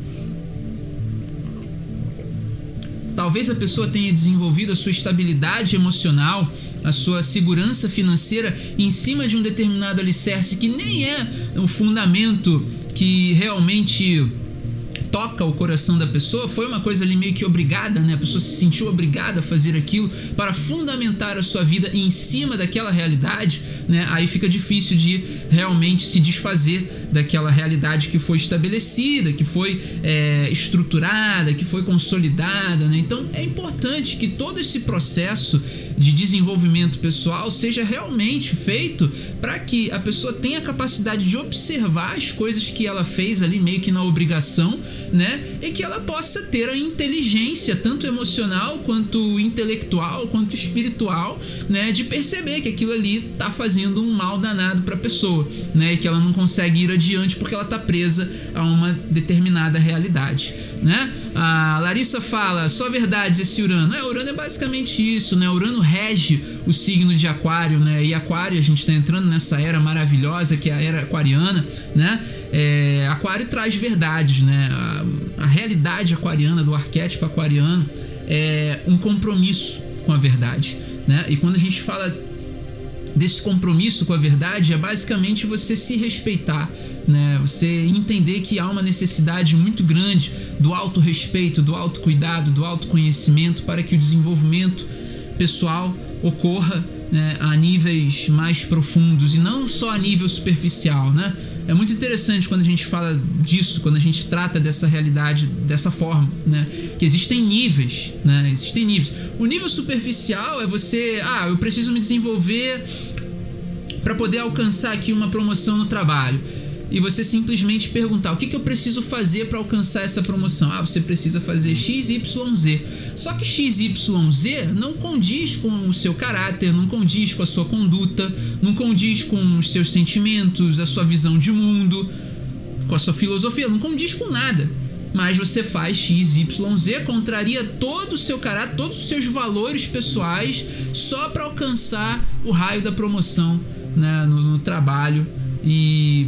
Speaker 1: Talvez a pessoa tenha desenvolvido a sua estabilidade emocional, a sua segurança financeira em cima de um determinado alicerce que nem é o fundamento que realmente toca o coração da pessoa, foi uma coisa ali meio que obrigada, né? A pessoa se sentiu obrigada a fazer aquilo para fundamentar a sua vida em cima daquela realidade, né? Aí fica difícil de realmente se desfazer daquela realidade que foi estabelecida, que foi é, estruturada, que foi consolidada, né? Então é importante que todo esse processo de desenvolvimento pessoal seja realmente feito para que a pessoa tenha a capacidade de observar as coisas que ela fez ali meio que na obrigação, né? E que ela possa ter a inteligência tanto emocional quanto intelectual, quanto espiritual, né, de perceber que aquilo ali tá fazendo um mal danado para a pessoa, né? E que ela não consegue ir adiante porque ela tá presa a uma determinada realidade, né? A Larissa fala, só verdades esse Urano. É, Urano é basicamente isso, né? Urano rege o signo de Aquário, né? E Aquário, a gente está entrando nessa era maravilhosa que é a era aquariana, né? É, aquário traz verdades, né? A, a realidade aquariana, do arquétipo aquariano, é um compromisso com a verdade, né? E quando a gente fala desse compromisso com a verdade, é basicamente você se respeitar, né? Você entender que há uma necessidade muito grande do autorrespeito, do autocuidado, do autoconhecimento para que o desenvolvimento pessoal ocorra né, a níveis mais profundos e não só a nível superficial, né? É muito interessante quando a gente fala disso, quando a gente trata dessa realidade dessa forma, né? Que existem níveis, né? Existem níveis. O nível superficial é você, ah, eu preciso me desenvolver para poder alcançar aqui uma promoção no trabalho e você simplesmente perguntar o que, que eu preciso fazer para alcançar essa promoção. Ah, você precisa fazer X, Y, Z. Só que X, Y, Z não condiz com o seu caráter, não condiz com a sua conduta, não condiz com os seus sentimentos, a sua visão de mundo, com a sua filosofia, não condiz com nada. Mas você faz X, Y, Z, contraria todo o seu caráter, todos os seus valores pessoais, só para alcançar o raio da promoção né, no, no trabalho. E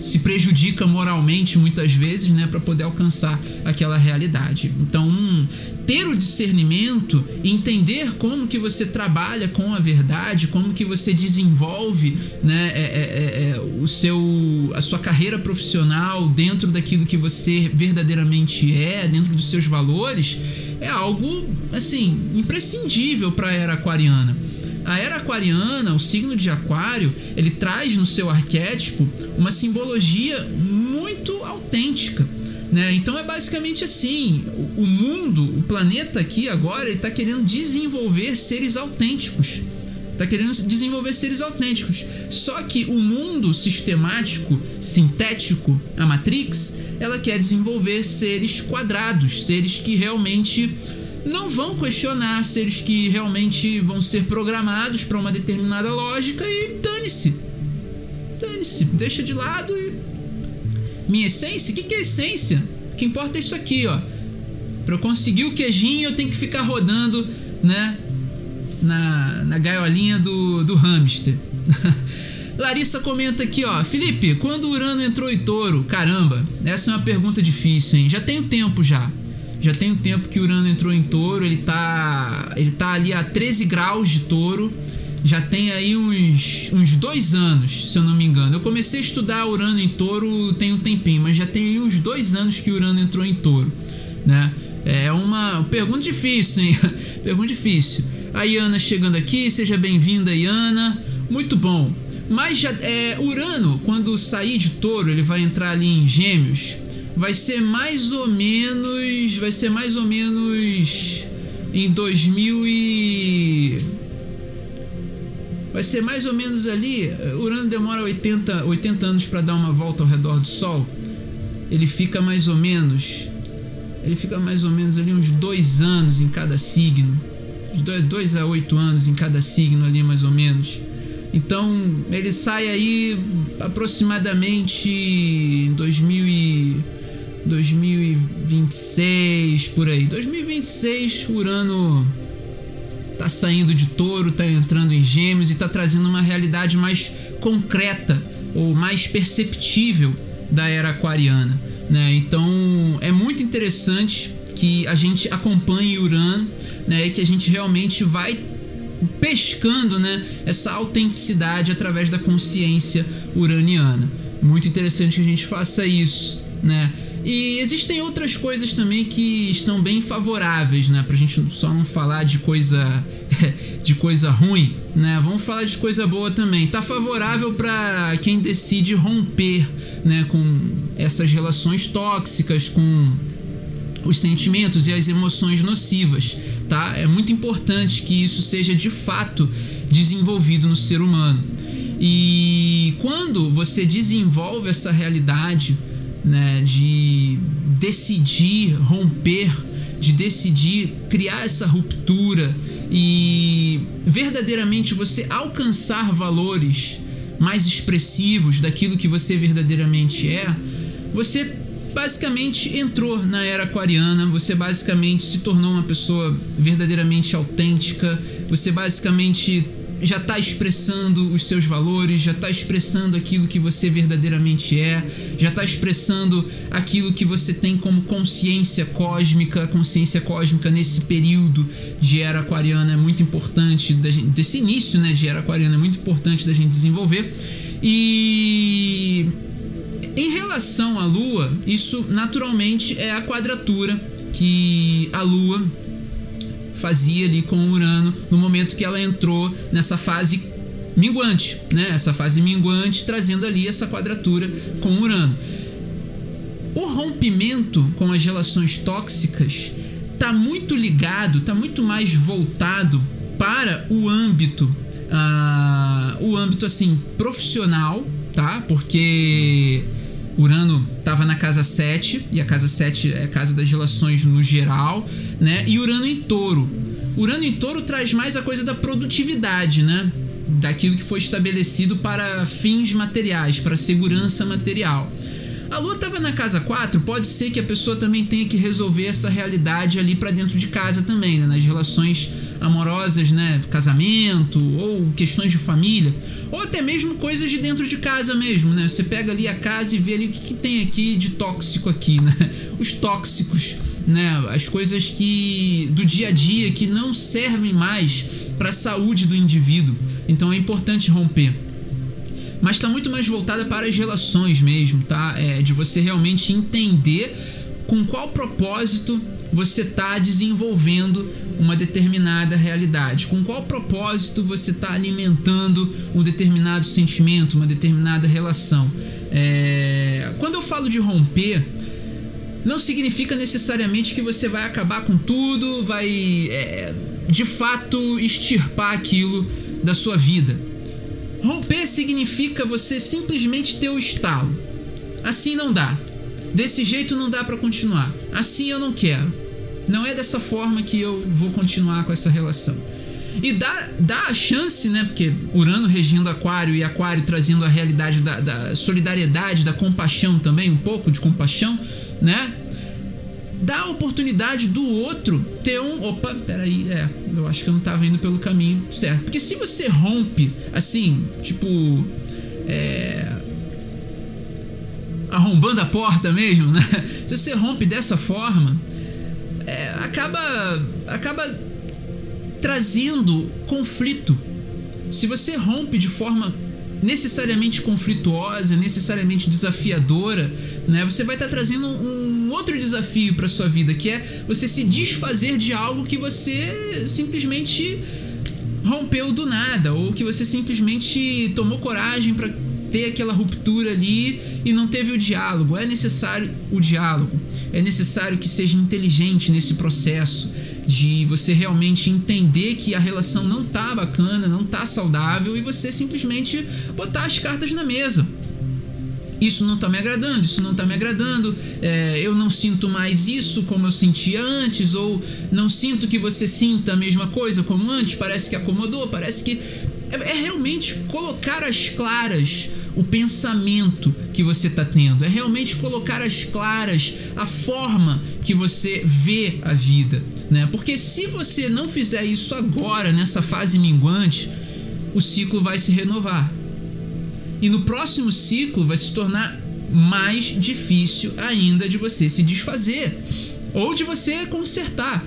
Speaker 1: se prejudica moralmente muitas vezes, né, para poder alcançar aquela realidade. Então, ter o discernimento, entender como que você trabalha com a verdade, como que você desenvolve, né, é, é, é, é o seu, a sua carreira profissional dentro daquilo que você verdadeiramente é, dentro dos seus valores, é algo assim imprescindível para a era aquariana. A era aquariana, o signo de Aquário, ele traz no seu arquétipo uma simbologia muito autêntica. Né? Então é basicamente assim: o mundo, o planeta aqui agora, está querendo desenvolver seres autênticos. Está querendo desenvolver seres autênticos. Só que o mundo sistemático, sintético, a Matrix, ela quer desenvolver seres quadrados, seres que realmente não vão questionar seres que realmente vão ser programados para uma determinada lógica e dane-se. Dane-se, deixa de lado e. Minha essência? O que, que é essência? O que importa é isso aqui, ó. Para eu conseguir o queijinho, eu tenho que ficar rodando, né? Na, na gaiolinha do, do hamster. Larissa comenta aqui, ó. Felipe, quando o Urano entrou em touro? Caramba, essa é uma pergunta difícil, hein? Já tem um tempo já. Já tem um tempo que Urano entrou em touro, ele tá, ele tá ali a 13 graus de touro. Já tem aí uns, uns dois anos, se eu não me engano. Eu comecei a estudar Urano em touro tem um tempinho, mas já tem uns dois anos que Urano entrou em touro, né? É uma pergunta difícil, hein? pergunta difícil. A Iana chegando aqui, seja bem-vinda, Iana. Muito bom. Mas já é, Urano, quando sair de touro, ele vai entrar ali em Gêmeos vai ser mais ou menos. Vai ser mais ou menos em 2000 e. Vai ser mais ou menos ali. Urano demora 80, 80 anos para dar uma volta ao redor do Sol. Ele fica mais ou menos. Ele fica mais ou menos ali uns dois anos em cada signo. Dois a oito anos em cada signo ali, mais ou menos. Então ele sai aí aproximadamente em 2000 e 2026 por aí. 2026 Urano tá saindo de Touro, tá entrando em Gêmeos e tá trazendo uma realidade mais concreta ou mais perceptível da era aquariana, né? Então é muito interessante que a gente acompanhe Urano, né? E que a gente realmente vai pescando, né? Essa autenticidade através da consciência uraniana. Muito interessante que a gente faça isso, né? E existem outras coisas também que estão bem favoráveis, né? Pra gente só não falar de coisa de coisa ruim, né? Vamos falar de coisa boa também. Tá favorável para quem decide romper, né, com essas relações tóxicas, com os sentimentos e as emoções nocivas, tá? É muito importante que isso seja de fato desenvolvido no ser humano. E quando você desenvolve essa realidade, né, de decidir romper, de decidir criar essa ruptura e verdadeiramente você alcançar valores mais expressivos daquilo que você verdadeiramente é, você basicamente entrou na era aquariana, você basicamente se tornou uma pessoa verdadeiramente autêntica, você basicamente já está expressando os seus valores, já está expressando aquilo que você verdadeiramente é, já está expressando aquilo que você tem como consciência cósmica. Consciência cósmica nesse período de era aquariana é muito importante, desse início né, de era aquariana é muito importante da gente desenvolver. E em relação à Lua, isso naturalmente é a quadratura que a Lua fazia ali com o Urano no momento que ela entrou nessa fase minguante, né? Essa fase minguante trazendo ali essa quadratura com o Urano. O rompimento com as relações tóxicas está muito ligado, está muito mais voltado para o âmbito, uh, o âmbito assim profissional, tá? Porque Urano estava na casa 7, e a casa 7 é a casa das relações no geral, né? E Urano em touro. Urano em touro traz mais a coisa da produtividade, né? Daquilo que foi estabelecido para fins materiais, para segurança material. A lua estava na casa 4, pode ser que a pessoa também tenha que resolver essa realidade ali para dentro de casa também, né? nas relações amorosas, né, casamento ou questões de família, ou até mesmo coisas de dentro de casa mesmo, né? Você pega ali a casa e vê ali o que, que tem aqui de tóxico aqui, né? Os tóxicos, né? As coisas que do dia a dia que não servem mais para a saúde do indivíduo. Então é importante romper mas está muito mais voltada para as relações mesmo, tá? É, de você realmente entender com qual propósito você está desenvolvendo uma determinada realidade? Com qual propósito você está alimentando um determinado sentimento, uma determinada relação? É... Quando eu falo de romper, não significa necessariamente que você vai acabar com tudo, vai é, de fato extirpar aquilo da sua vida. Romper significa você simplesmente ter o estalo. Assim não dá. Desse jeito não dá para continuar. Assim eu não quero. Não é dessa forma que eu vou continuar com essa relação. E dá, dá a chance, né? Porque Urano regindo Aquário e Aquário trazendo a realidade da, da solidariedade, da compaixão também, um pouco de compaixão, né? Dá a oportunidade do outro ter um. Opa, peraí, é, eu acho que eu não tava indo pelo caminho certo. Porque se você rompe, assim, tipo. É, arrombando a porta mesmo, né? Se você rompe dessa forma, é, acaba, acaba trazendo conflito. Se você rompe de forma necessariamente conflituosa, necessariamente desafiadora, né, você vai estar tá trazendo um outro desafio para sua vida, que é você se desfazer de algo que você simplesmente rompeu do nada, ou que você simplesmente tomou coragem para ter aquela ruptura ali e não teve o diálogo. É necessário o diálogo. É necessário que seja inteligente nesse processo de você realmente entender que a relação não tá bacana, não tá saudável e você simplesmente botar as cartas na mesa. Isso não tá me agradando, isso não tá me agradando, é, eu não sinto mais isso como eu sentia antes, ou não sinto que você sinta a mesma coisa como antes, parece que acomodou, parece que é, é realmente colocar às claras o pensamento que você está tendo, é realmente colocar às claras a forma que você vê a vida, né? Porque se você não fizer isso agora, nessa fase minguante, o ciclo vai se renovar. E no próximo ciclo vai se tornar mais difícil ainda de você se desfazer ou de você consertar.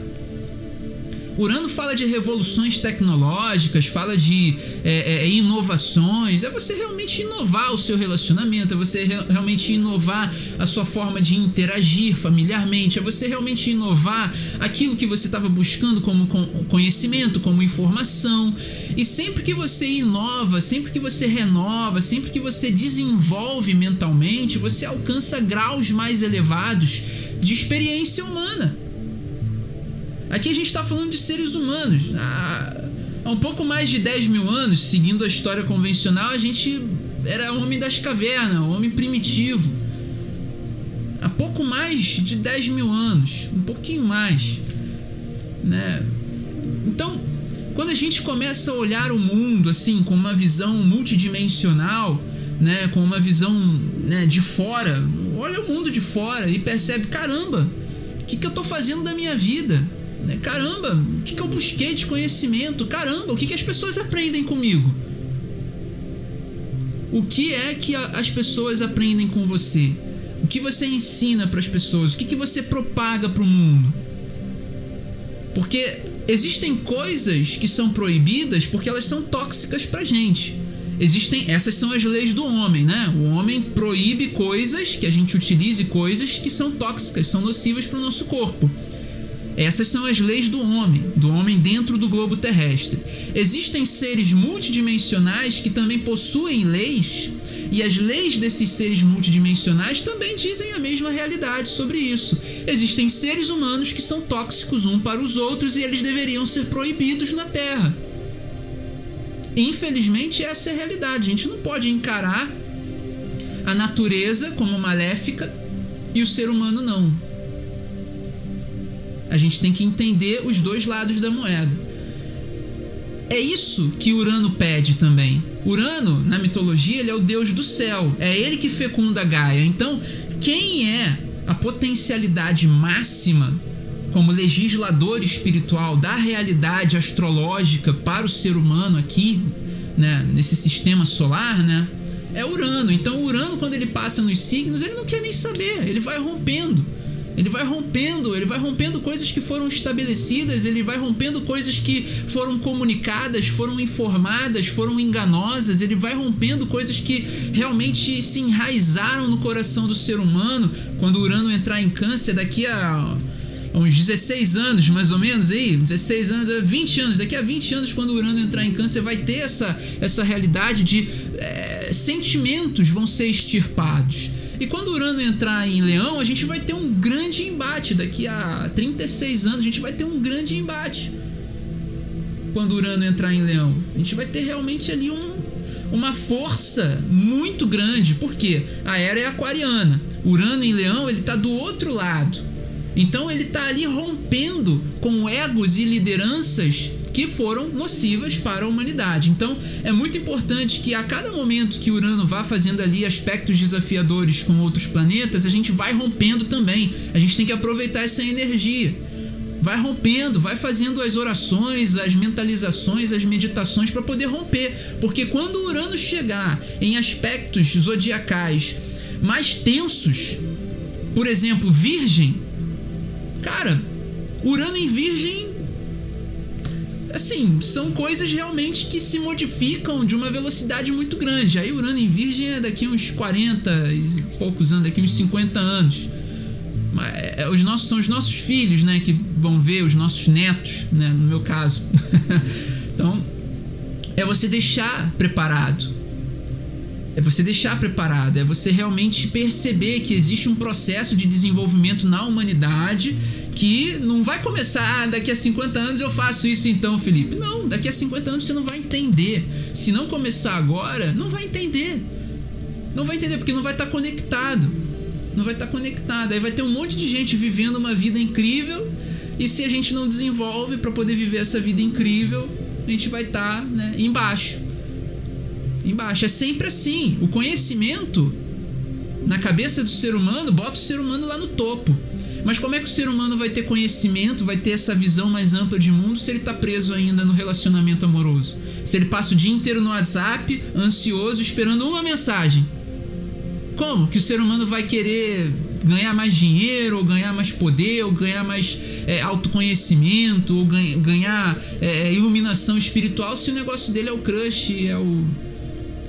Speaker 1: Urano fala de revoluções tecnológicas, fala de é, é, inovações. É você realmente inovar o seu relacionamento, é você re realmente inovar a sua forma de interagir familiarmente, é você realmente inovar aquilo que você estava buscando como conhecimento, como informação. E sempre que você inova, sempre que você renova, sempre que você desenvolve mentalmente, você alcança graus mais elevados de experiência humana. Aqui a gente está falando de seres humanos. Há, um pouco mais de 10 mil anos, seguindo a história convencional, a gente era homem das cavernas, homem primitivo. Há pouco mais de 10 mil anos, um pouquinho mais. Né? Então, quando a gente começa a olhar o mundo assim com uma visão multidimensional, né, com uma visão né, de fora, olha o mundo de fora e percebe, caramba, o que, que eu estou fazendo da minha vida? Né? Caramba, o que, que eu busquei de conhecimento? Caramba, o que, que as pessoas aprendem comigo? O que é que as pessoas aprendem com você? O que você ensina para as pessoas? O que, que você propaga para o mundo? Porque existem coisas que são proibidas porque elas são tóxicas para gente. Existem, essas são as leis do homem, né? O homem proíbe coisas, que a gente utilize coisas que são tóxicas, são nocivas para o nosso corpo. Essas são as leis do homem, do homem dentro do globo terrestre. Existem seres multidimensionais que também possuem leis, e as leis desses seres multidimensionais também dizem a mesma realidade sobre isso. Existem seres humanos que são tóxicos um para os outros e eles deveriam ser proibidos na Terra. Infelizmente, essa é a realidade. A gente não pode encarar a natureza como maléfica e o ser humano não a gente tem que entender os dois lados da moeda. É isso que Urano pede também. Urano, na mitologia, ele é o deus do céu. É ele que fecunda Gaia. Então, quem é a potencialidade máxima como legislador espiritual da realidade astrológica para o ser humano aqui, né, nesse sistema solar, né? É Urano. Então, Urano, quando ele passa nos signos, ele não quer nem saber, ele vai rompendo. Ele vai rompendo, ele vai rompendo coisas que foram estabelecidas, ele vai rompendo coisas que foram comunicadas, foram informadas, foram enganosas, ele vai rompendo coisas que realmente se enraizaram no coração do ser humano. Quando Urano entrar em câncer daqui a uns 16 anos, mais ou menos aí, 16 anos, 20 anos, daqui a 20 anos, quando Urano entrar em câncer, vai ter essa, essa realidade de é, sentimentos vão ser extirpados e quando Urano entrar em Leão, a gente vai ter um grande embate. Daqui a 36 anos, a gente vai ter um grande embate. Quando Urano entrar em Leão, a gente vai ter realmente ali um, uma força muito grande. Porque a era é aquariana. Urano em Leão, ele está do outro lado. Então ele está ali rompendo com egos e lideranças que foram nocivas para a humanidade. Então, é muito importante que a cada momento que Urano vá fazendo ali aspectos desafiadores com outros planetas, a gente vai rompendo também. A gente tem que aproveitar essa energia. Vai rompendo, vai fazendo as orações, as mentalizações, as meditações para poder romper. Porque quando Urano chegar em aspectos zodiacais mais tensos, por exemplo, Virgem, cara, Urano em Virgem assim, são coisas realmente que se modificam de uma velocidade muito grande. Aí Urano em Virgem é daqui uns 40 e poucos anos, daqui uns 50 anos. É, os nossos, são os nossos filhos, né, que vão ver, os nossos netos, né, no meu caso. então, é você deixar preparado. É você deixar preparado, é você realmente perceber que existe um processo de desenvolvimento na humanidade que não vai começar, ah, daqui a 50 anos eu faço isso então, Felipe. Não, daqui a 50 anos você não vai entender. Se não começar agora, não vai entender. Não vai entender porque não vai estar tá conectado. Não vai estar tá conectado. Aí vai ter um monte de gente vivendo uma vida incrível e se a gente não desenvolve para poder viver essa vida incrível, a gente vai estar tá, né, embaixo. embaixo. É sempre assim. O conhecimento na cabeça do ser humano bota o ser humano lá no topo. Mas como é que o ser humano vai ter conhecimento, vai ter essa visão mais ampla de mundo se ele está preso ainda no relacionamento amoroso? Se ele passa o dia inteiro no WhatsApp, ansioso, esperando uma mensagem? Como que o ser humano vai querer ganhar mais dinheiro, ou ganhar mais poder, ou ganhar mais é, autoconhecimento, ou ganha, ganhar é, iluminação espiritual se o negócio dele é o crush, é o.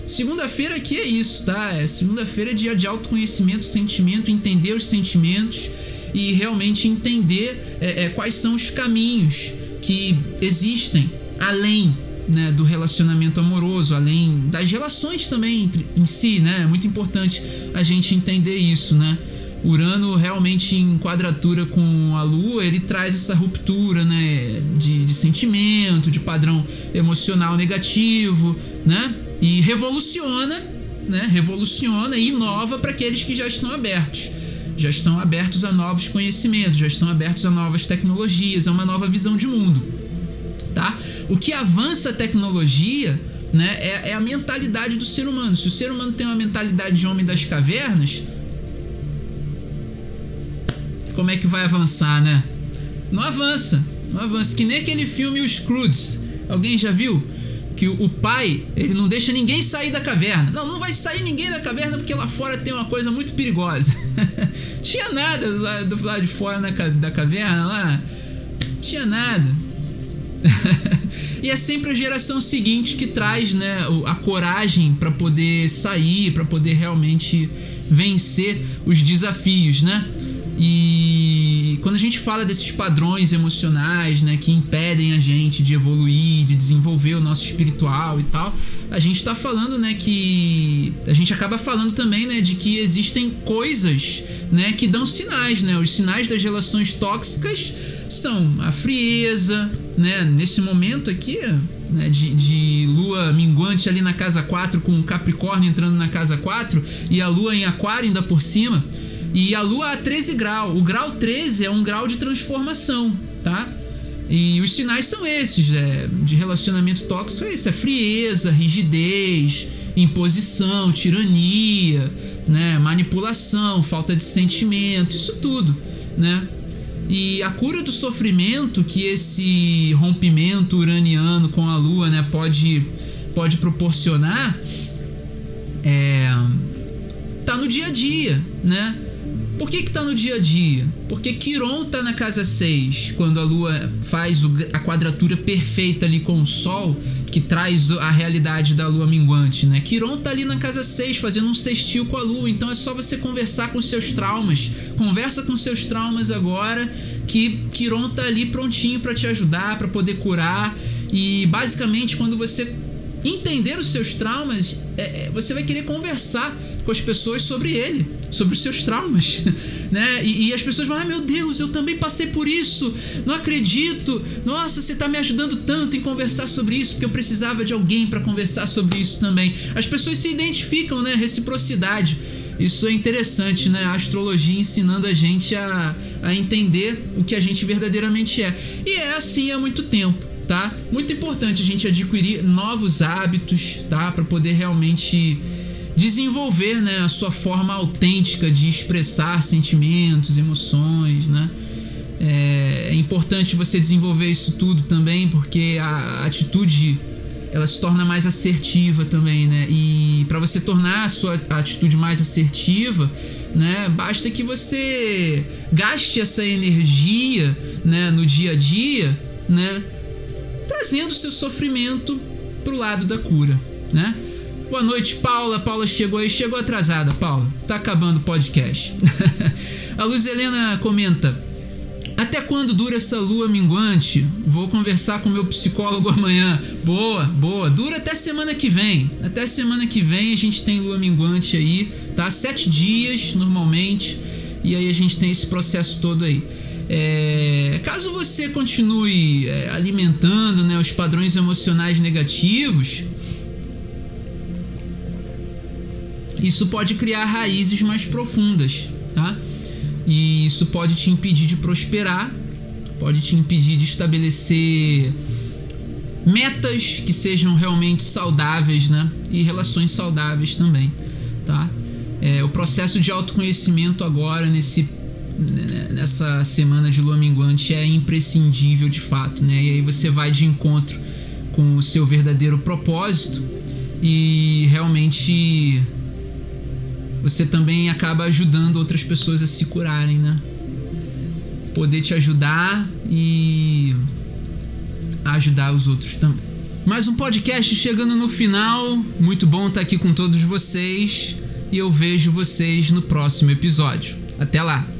Speaker 1: Segunda-feira aqui é isso, tá? É segunda-feira é dia de autoconhecimento, sentimento, entender os sentimentos e realmente entender é, é, quais são os caminhos que existem além né, do relacionamento amoroso, além das relações também entre, em si, né? É muito importante a gente entender isso, né? Urano realmente em quadratura com a Lua, ele traz essa ruptura, né, de, de sentimento, de padrão emocional negativo, né? E revoluciona, né? Revoluciona e inova para aqueles que já estão abertos já estão abertos a novos conhecimentos, já estão abertos a novas tecnologias, a uma nova visão de mundo, tá? O que avança a tecnologia, né, é, é a mentalidade do ser humano. Se o ser humano tem uma mentalidade de homem das cavernas, como é que vai avançar, né? Não avança, não avança. Que nem aquele filme Os Crudes. Alguém já viu? Que o pai ele não deixa ninguém sair da caverna. Não, não vai sair ninguém da caverna porque lá fora tem uma coisa muito perigosa. Tinha nada lado, do lado de fora na, da caverna lá. Tinha nada. e é sempre a geração seguinte que traz né, a coragem para poder sair, para poder realmente vencer os desafios, né? E quando a gente fala desses padrões emocionais, né, que impedem a gente de evoluir, de desenvolver o nosso espiritual e tal, a gente está falando, né, que a gente acaba falando também, né, de que existem coisas, né, que dão sinais, né? Os sinais das relações tóxicas são a frieza, né, nesse momento aqui, né, de, de, lua minguante ali na casa 4 com Capricórnio entrando na casa 4 e a lua em aquário ainda por cima e a Lua a 13 graus. O grau 13 é um grau de transformação, tá? E os sinais são esses, é, de relacionamento tóxico é isso, é frieza, rigidez, imposição, tirania, né, manipulação, falta de sentimento, isso tudo, né? E a cura do sofrimento que esse rompimento uraniano com a Lua, né, pode pode proporcionar é tá no dia a dia, né? Por que, que tá no dia a dia? Porque Quiron tá na casa 6, quando a Lua faz a quadratura perfeita ali com o Sol, que traz a realidade da Lua minguante, né? Quiron tá ali na casa 6, fazendo um sextil com a Lua, então é só você conversar com seus traumas. Conversa com seus traumas agora, que Quiron tá ali prontinho para te ajudar, para poder curar. E basicamente, quando você entender os seus traumas, é, é você vai querer conversar com as pessoas sobre ele, sobre os seus traumas, né? E, e, as pessoas vão, ai meu Deus, eu também passei por isso, não acredito, nossa, você está me ajudando tanto em conversar sobre isso, porque eu precisava de alguém para conversar sobre isso também. As pessoas se identificam, né? Reciprocidade. Isso é interessante, né? A astrologia ensinando a gente a, a entender o que a gente verdadeiramente é. E é assim há muito tempo, tá? Muito importante a gente adquirir novos hábitos, tá? Para poder realmente desenvolver né, a sua forma autêntica de expressar sentimentos, emoções, né? É, é importante você desenvolver isso tudo também, porque a atitude ela se torna mais assertiva também, né? E para você tornar a sua atitude mais assertiva, né, basta que você gaste essa energia, né, no dia a dia, né, trazendo seu sofrimento pro lado da cura, né? Boa noite, Paula. Paula chegou aí, chegou atrasada, Paula. Tá acabando o podcast. a Luz Helena comenta: Até quando dura essa lua minguante? Vou conversar com meu psicólogo amanhã. Boa, boa. Dura até semana que vem. Até semana que vem a gente tem lua minguante aí, tá? Sete dias normalmente. E aí a gente tem esse processo todo aí. É, caso você continue é, alimentando né, os padrões emocionais negativos, isso pode criar raízes mais profundas, tá? E isso pode te impedir de prosperar, pode te impedir de estabelecer metas que sejam realmente saudáveis, né? E relações saudáveis também, tá? É, o processo de autoconhecimento agora nesse nessa semana de lua minguante é imprescindível de fato, né? E aí você vai de encontro com o seu verdadeiro propósito e realmente você também acaba ajudando outras pessoas a se curarem, né? Poder te ajudar e ajudar os outros também. Mais um podcast chegando no final. Muito bom estar aqui com todos vocês e eu vejo vocês no próximo episódio. Até lá!